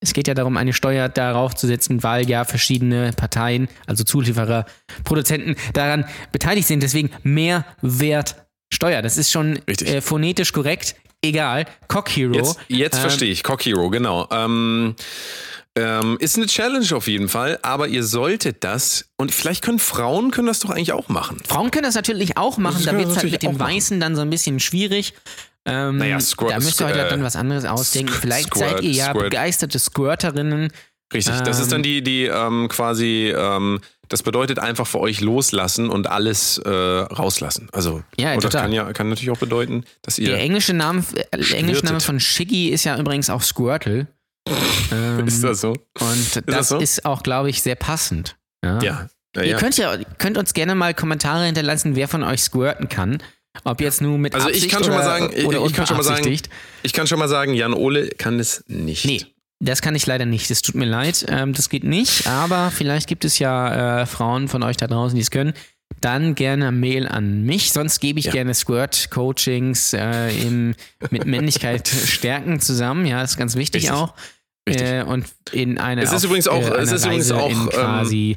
es geht ja darum, eine Steuer darauf zu setzen, weil ja verschiedene Parteien, also Zulieferer, Produzenten daran beteiligt sind. Deswegen Mehrwertsteuer. Das ist schon äh, phonetisch korrekt. Egal. Cock Hero. Jetzt, jetzt ähm, verstehe ich. Cock Hero, genau. Ähm, ähm, ist eine Challenge auf jeden Fall, aber ihr solltet das und vielleicht können Frauen können das doch eigentlich auch machen. Frauen können das natürlich auch machen, da wird es halt mit dem. Weißen dann so ein bisschen schwierig. Ähm, Naja, Squirt- da müsst ihr euch äh, dann was anderes ausdenken. Squirt- Vielleicht seid ihr ja Squirt. begeisterte Squirterinnen. Richtig. das ist Ähm. dann die, die ähm, quasi, ähm, das bedeutet einfach für euch loslassen und alles äh, rauslassen. Also, Ja, oder total. kann ja kann natürlich auch bedeuten, dass ihr. Der englische Name, äh, englische Name von Shiggy ist ja übrigens auch Squirtle. Ähm, ist das so? Und das, das so? ist auch, glaube ich, sehr passend. Ja. Ja. ja, Ihr könnt ja könnt uns gerne mal Kommentare hinterlassen, wer von euch squirten kann. Ob jetzt nur mit Also ich Absicht kann schon mal oder, sagen, ich- ich kann schon mal sagen. Ich kann schon mal sagen, Jan Ole kann es nicht. Nee, das kann ich leider nicht. Das tut mir leid. Ähm, das geht nicht. Aber vielleicht gibt es ja äh, Frauen von euch da draußen, die es können. Dann gerne Mail an mich. Sonst gebe ich Ja. gerne Squirt-Coachings äh, im, mit Männlichkeit stärken zusammen. Ja, ist ganz wichtig Richtig. auch. Äh, und in eine Es ist auf, übrigens auch- äh, es einer ist übrigens Reise auch, in ähm, quasi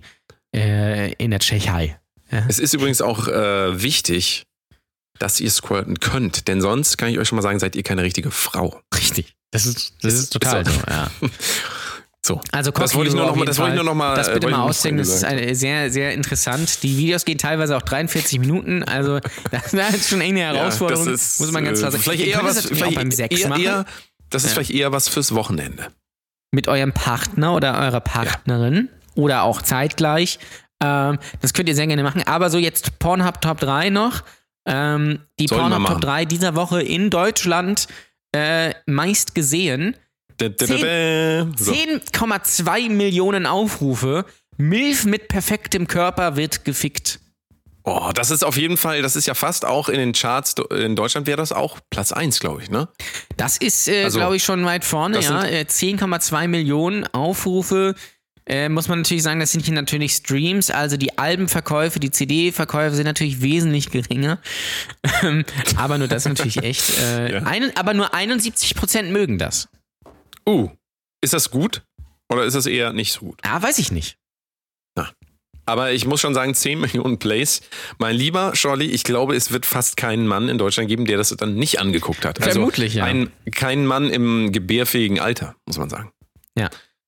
äh, in der Tschechei. Es ist übrigens auch äh, wichtig, dass ihr squirten könnt, denn sonst kann ich euch schon mal sagen, seid ihr keine richtige Frau. Richtig. Das ist, das Ist- total so. so. Ja. So. Also Das wollte ich nur Cock noch mal- das wollte ich nur noch mal, Fall. Das äh, bitte mal auschecken, das ist eine, sehr, sehr interessant. Die Videos gehen teilweise auch 43 Minuten, also das ist schon eine Herausforderung, das ist, muss man ganz klar äh, sagen. Vielleicht eher was, das vielleicht beim Sex eher, machen, eher, das ist Ja. vielleicht eher was fürs Wochenende. mit eurem Partner oder eurer Partnerin oder auch zeitgleich. Ähm, das könnt ihr sehr gerne machen. Aber so jetzt Pornhub Top 3 noch. Ähm, die Pornhub Top machen. 3 dieser Woche in Deutschland äh, meist gesehen. Da, da, da, da. So. 10,2 Millionen Aufrufe. Milf mit perfektem Körper wird gefickt. Oh, das ist auf jeden Fall, das ist ja fast auch in den Charts, in Deutschland wäre das auch Platz 1, glaube ich, ne? Das ist, äh, Also, glaube ich, schon weit vorne, ja. sind- Äh, 10,2 Millionen Aufrufe. Äh, muss man natürlich sagen, das sind hier natürlich Streams, also die Albenverkäufe, die CD-Verkäufe sind natürlich wesentlich geringer. Ähm, aber nur das natürlich echt. Äh, Ja. einen, aber nur 71% mögen das. Uh, ist das gut? Oder ist das eher nicht so gut? Ah, weiß ich nicht. Aber ich muss schon sagen, 10 Millionen Plays. Mein lieber Scholli, ich glaube, es wird fast keinen Mann in Deutschland geben, der das dann nicht angeguckt hat. Vermutlich, ja. also Ein, kein Mann im gebärfähigen Alter, muss man sagen.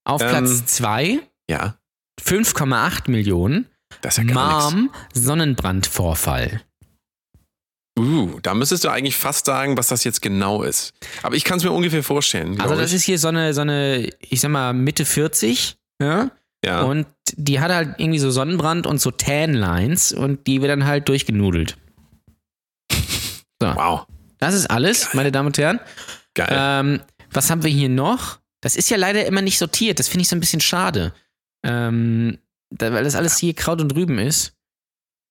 Auf Ähm, Platz 2 Ja, 5,8 Millionen. das ist ja gar. Mom, Sonnenbrandvorfall. Uh, da müsstest du eigentlich fast sagen, was das jetzt genau ist. Aber ich kann es mir ungefähr vorstellen. Also das ich. ist hier so eine, so eine, ich sag mal, Mitte 40, ja. ja. Und die hat halt irgendwie so Sonnenbrand und so Tan-Lines und die wird dann halt durchgenudelt. wow, Das ist alles, meine Damen und Herren. geil. Ähm, was haben wir hier noch? Das ist ja leider immer nicht sortiert. Das finde ich so ein bisschen schade. Ähm, da, weil das alles hier Kraut und Rüben ist.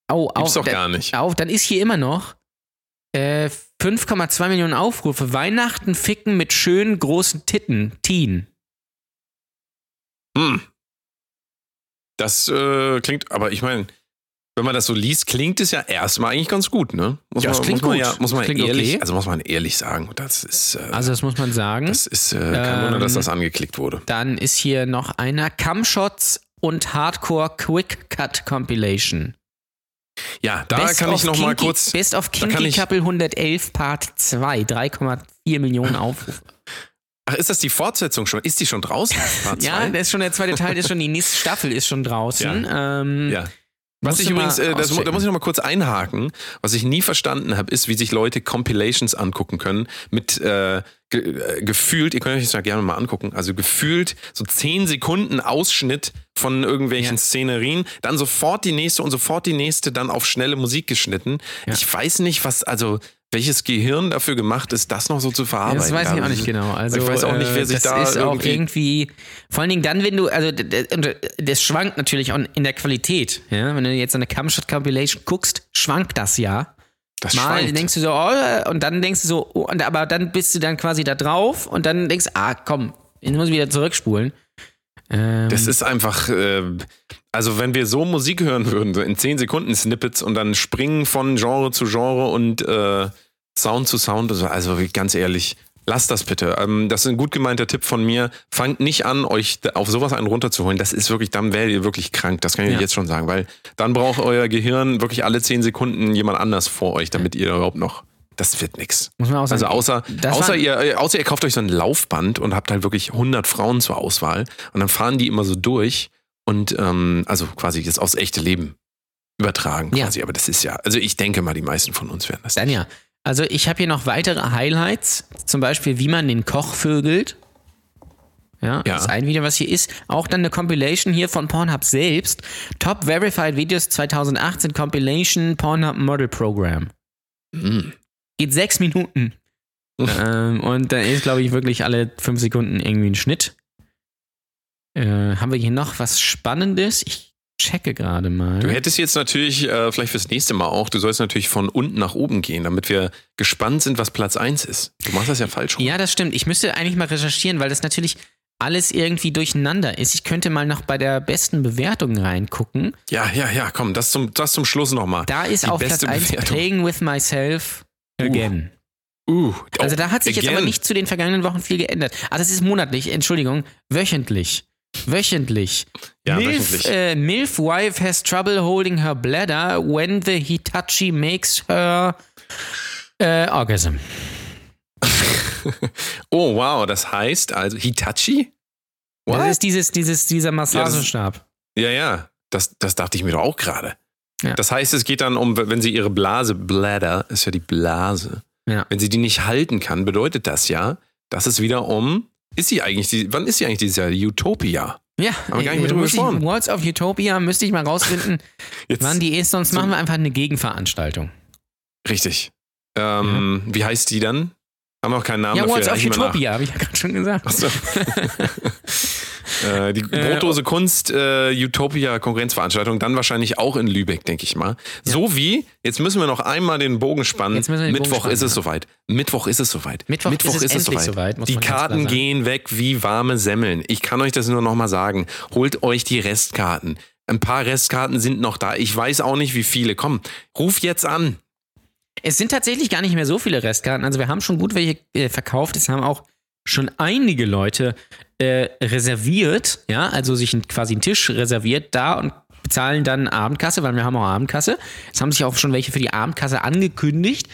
Au, au, Gibt's doch da- gar nicht. Auf, dann ist hier immer noch äh, 5,2 Millionen Aufrufe. Weihnachten ficken mit schönen großen Titten. Teen. Hm. Das äh, klingt, aber ich meine, wenn man das so liest, klingt es ja erstmal eigentlich ganz gut, ne? Muss Ja, man, klingt muss man gut. Ja, muss man ehrlich, okay. also muss man ehrlich sagen, das ist, äh, Also das muss man sagen. das ist äh, kein Wunder, dass Ähm, das angeklickt wurde. Dann ist hier noch einer Cumshots und Hardcore Quick Cut Compilation. Ja, da Best kann ich noch mal Kinky- kurz. Best of Kinky Couple 111 Part 2, 3,4 Millionen Aufrufe. Ach, ist das die Fortsetzung schon? Ist die schon draußen? Part ja, das ist schon der zweite Teil, das ist schon die nächste Staffel ist schon draußen. Ähm, ja. Was ich übrigens, äh, das, da muss ich noch mal kurz einhaken. Was ich nie verstanden habe, ist, wie sich Leute Compilations angucken können mit äh, ge äh, gefühlt, ihr könnt euch das ja gerne mal angucken, also gefühlt so 10 Sekunden Ausschnitt von irgendwelchen Ja. Szenerien, dann sofort die nächste und sofort die nächste, dann auf schnelle Musik geschnitten. Ja. Ich weiß nicht, was, also welches Gehirn dafür gemacht ist, das noch so zu verarbeiten. Das weiß ich auch nicht genau. Also, ich weiß auch nicht, wer äh, sich das da ist auch irgendwie- irgendwie. Vor allen Dingen dann, wenn du, also und das schwankt natürlich auch in der Qualität. Ja? Wenn du jetzt eine Camshot Compilation guckst, schwankt das ja. Das Mal schwankt. denkst du so, oh, und dann denkst du so, oh, und, aber dann bist du dann quasi da drauf und dann denkst, ah, komm, jetzt muss ich wieder zurückspulen. Ähm, Das ist einfach, äh, also wenn wir so Musik hören würden, so in 10 Sekunden Snippets und dann springen von Genre zu Genre und äh, Sound zu Sound, also, also ganz ehrlich, lasst das bitte. Ähm, das ist ein gut gemeinter Tipp von mir. Fangt nicht an, euch auf sowas einen runterzuholen. Das ist wirklich, dann werdet ihr wirklich krank. Das kann ich Ja. euch jetzt schon sagen, weil dann braucht euer Gehirn wirklich alle 10 Sekunden jemand anders vor euch, damit ihr überhaupt noch. Das wird nix. muss man auch sagen. Also außer, außer, ihr, äh, außer ihr kauft euch so ein Laufband und habt halt wirklich 100 Frauen zur Auswahl und dann fahren die immer so durch und ähm, also quasi jetzt aufs echte Leben übertragen Ja. quasi. Aber das ist ja, also ich denke mal, die meisten von uns werden das. Dann ja. Also ich habe hier noch weitere Highlights, zum Beispiel wie man den Koch vögelt. Ja, Ja. das ist ein Video, was hier ist. Auch dann eine Compilation hier von Pornhub selbst. Top Verified Videos 2018 Compilation Pornhub Model Program. Mm. Geht sechs Minuten. ähm, und da ist, glaube ich, wirklich alle fünf Sekunden irgendwie ein Schnitt. Äh, haben wir hier noch was Spannendes? Ich checke gerade mal. Du hättest jetzt natürlich, äh, vielleicht fürs nächste Mal auch, du sollst natürlich von unten nach oben gehen, damit wir gespannt sind, was Platz 1 ist. Du machst das ja falsch. rum. Ja, das stimmt. Ich müsste eigentlich mal recherchieren, weil das natürlich alles irgendwie durcheinander ist. Ich könnte mal noch bei der besten Bewertung reingucken. ja, ja, ja, komm, das zum, das zum Schluss nochmal. Da ist Die auf Platz beste 1 Bewertung. Playing with Myself Again. Uh, Also da hat sich jetzt again. aber nicht zu den vergangenen Wochen viel geändert. Ah, das ist monatlich, Entschuldigung, wöchentlich. Wöchentlich. Ja, Milf, wöchentlich. Äh, Milf wife has trouble holding her bladder when the Hitachi makes her äh, orgasm. Oh, wow, das heißt also Hitachi? What? Das ist dieses, dieses, dieser Massagestab. Ja, ja, das, das dachte ich mir doch auch gerade. Ja. Das heißt, es geht dann um, wenn sie ihre Blase, Bladder, ist ja die Blase, Ja. wenn sie die nicht halten kann, bedeutet das ja, dass es wieder um, ist sie eigentlich, die, wann ist sie eigentlich dieses Jahr? Utopia. Ja, Haben wir gar nicht mehr äh, drüber gesprochen. Walls of Utopia müsste ich mal rausfinden, Jetzt, wann die ist, sonst so- machen wir einfach eine Gegenveranstaltung. Richtig. Ähm, Wie heißt die dann? Haben wir auch keinen Namen Ja, dafür. Walls of. Utopia, habe ich ja gerade schon gesagt. Achso. äh, die Brotdose Kunst äh, Utopia Konkurrenzveranstaltung, dann wahrscheinlich auch in Lübeck, denke ich mal. So wie, jetzt müssen wir noch einmal den Bogen spannen. Den Bogen Mittwoch spannen, ist es ja. soweit. Mittwoch ist es soweit. Mittwoch ist es endlich soweit, muss die Karten gehen weg wie warme Semmeln. Ich kann euch das nur noch mal sagen. Holt euch die Restkarten. Ein paar Restkarten sind noch da. Ich weiß auch nicht, wie viele. Komm, ruf jetzt an. Es sind tatsächlich gar nicht mehr so viele Restkarten. Also wir haben schon gut welche äh, verkauft. Es haben auch schon einige Leute äh, reserviert, ja, also sich ein, quasi einen Tisch reserviert da und bezahlen dann Abendkasse, weil wir haben auch Abendkasse. Es haben sich auch schon welche für die Abendkasse angekündigt.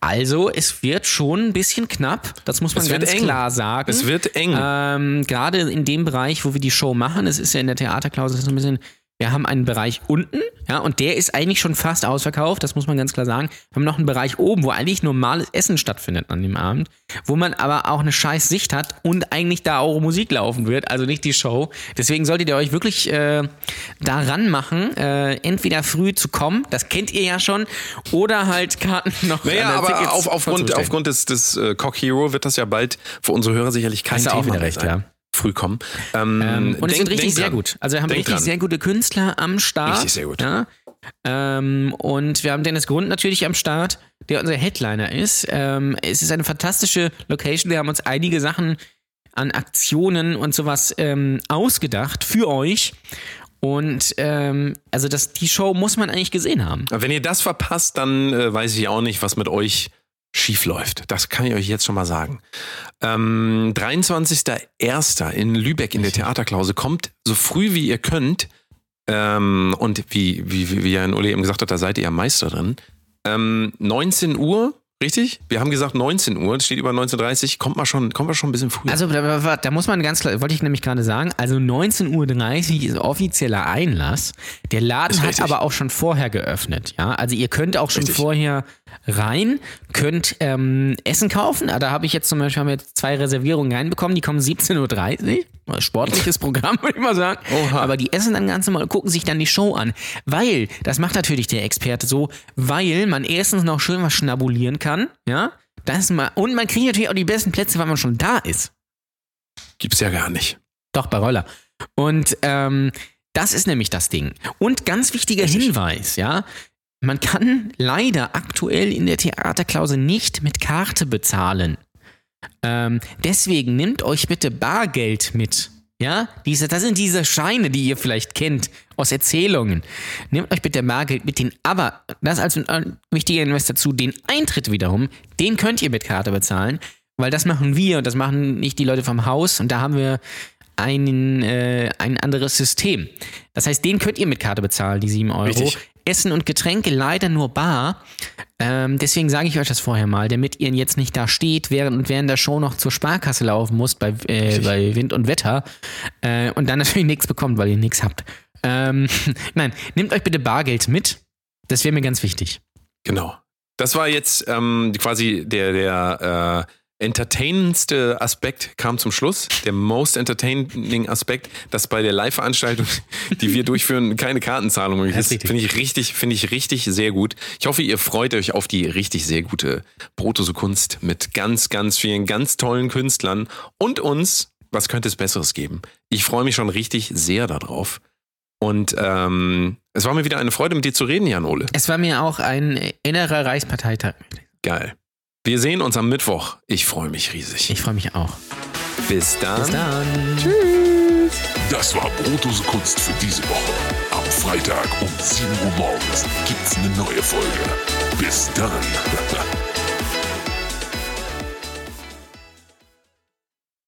Also es wird schon ein bisschen knapp, das muss man Es ganz klar sagen. Es wird eng. Ähm, Gerade in dem Bereich, wo wir die Show machen, es ist ja in der Theaterklausel so ein bisschen, wir haben einen Bereich unten, ja, und der ist eigentlich schon fast ausverkauft, das muss man ganz klar sagen. Wir haben noch einen Bereich oben, wo eigentlich normales Essen stattfindet an dem Abend, wo man aber auch eine scheiß Sicht hat und eigentlich da auch Musik laufen wird, also nicht die Show. Deswegen solltet ihr euch wirklich äh, daran machen, äh, entweder früh zu kommen, das kennt ihr ja schon, oder halt Karten noch Naja, aber Tickets auf, aufgrund, aufgrund des, des äh, Cock Hero wird das ja bald für unsere Hörer sicherlich kein Hast Thema auch wieder mehr recht, sein. ja. Früh kommen. Ähm, Ähm, und es denk- sind richtig sehr dran. gut. Also wir haben Denk richtig dran. sehr gute Künstler am Start. Richtig sehr gut. Ja. Ähm, und wir haben Dennis Grund natürlich am Start, der unser Headliner ist. Ähm, es ist eine fantastische Location. Wir haben uns einige Sachen an Aktionen und sowas ähm, ausgedacht für euch. Und ähm, also das, die Show muss man eigentlich gesehen haben. Wenn ihr das verpasst, dann äh, weiß ich auch nicht, was mit euch schief läuft. Das kann ich euch jetzt schon mal sagen. Ähm, 23.01. in Lübeck in der Theaterklause. Kommt so früh wie ihr könnt. Ähm, und wie, wie, wie, wie ja Uli eben gesagt hat, da seid ihr ja Meister drin. Ähm, 19 Uhr, richtig? Wir haben gesagt 19 Uhr, es steht über 19.30 Kommt mal schon, kommt mal schon ein bisschen früher. Also da, da, muss man ganz klar, wollte ich nämlich gerade sagen, also 19.30 Uhr ist offizieller Einlass. Der Laden hat aber auch schon vorher geöffnet, ja. Also ihr könnt auch schon Richtig. vorher rein, könnt ähm, Essen kaufen. Da habe ich jetzt zum Beispiel haben wir jetzt zwei Reservierungen reinbekommen, die kommen 17.30 Uhr. Sportliches Programm, würde ich mal sagen. Oha. Aber die essen dann ganz normal und gucken sich dann die Show an. Weil, das macht natürlich der Experte so, weil man erstens noch schön was schnabulieren kann, ja. Das mal, und man kriegt natürlich auch die besten Plätze, weil man schon da ist. Gibt's ja gar nicht. Doch, bei Roller. Und ähm, das ist nämlich das Ding. Und ganz wichtiger Hinweis, ja. Man kann leider aktuell in der Theaterklause nicht mit Karte bezahlen. Ähm, deswegen nehmt euch bitte Bargeld mit. Ja, diese, das sind diese Scheine, die ihr vielleicht kennt aus Erzählungen. Nehmt euch bitte Bargeld mit den, aber das als ein wichtiger Hinweis dazu, den Eintritt wiederum, den könnt ihr mit Karte bezahlen, weil das machen wir und das machen nicht die Leute vom Haus und da haben wir ein, äh, ein anderes System. Das heißt, den könnt ihr mit Karte bezahlen, die 7 Euro. Richtig. Essen und Getränke leider nur bar. Ähm, deswegen sage ich euch das vorher mal, damit ihr jetzt nicht da steht während und während der Show noch zur Sparkasse laufen müsst bei, äh, bei Wind und Wetter äh, und dann natürlich nichts bekommt, weil ihr nichts habt. Ähm, nein, nehmt euch bitte Bargeld mit. Das wäre mir ganz wichtig. Genau. Das war jetzt ähm, quasi der, der äh, entertainendste Aspekt kam zum Schluss. Der most entertaining Aspekt, dass bei der Live-Veranstaltung, die wir durchführen, keine Kartenzahlung möglich ist. Finde ich richtig, finde ich richtig sehr gut. Ich hoffe, ihr freut euch auf die richtig sehr gute Brotose Kunst mit ganz, ganz vielen ganz tollen Künstlern und uns. Was könnte es Besseres geben? Ich freue mich schon richtig sehr darauf. Und ähm, es war mir wieder eine Freude, mit dir zu reden, Jan Ole. Es war mir auch ein innerer Reichsparteitag. Geil. Wir sehen uns am Mittwoch. Ich freue mich riesig. Ich freue mich auch. Bis dann. Bis dann. Das war Brotose Kunst für diese Woche. Am Freitag um 7 Uhr morgens gibt's eine neue Folge. Bis dann.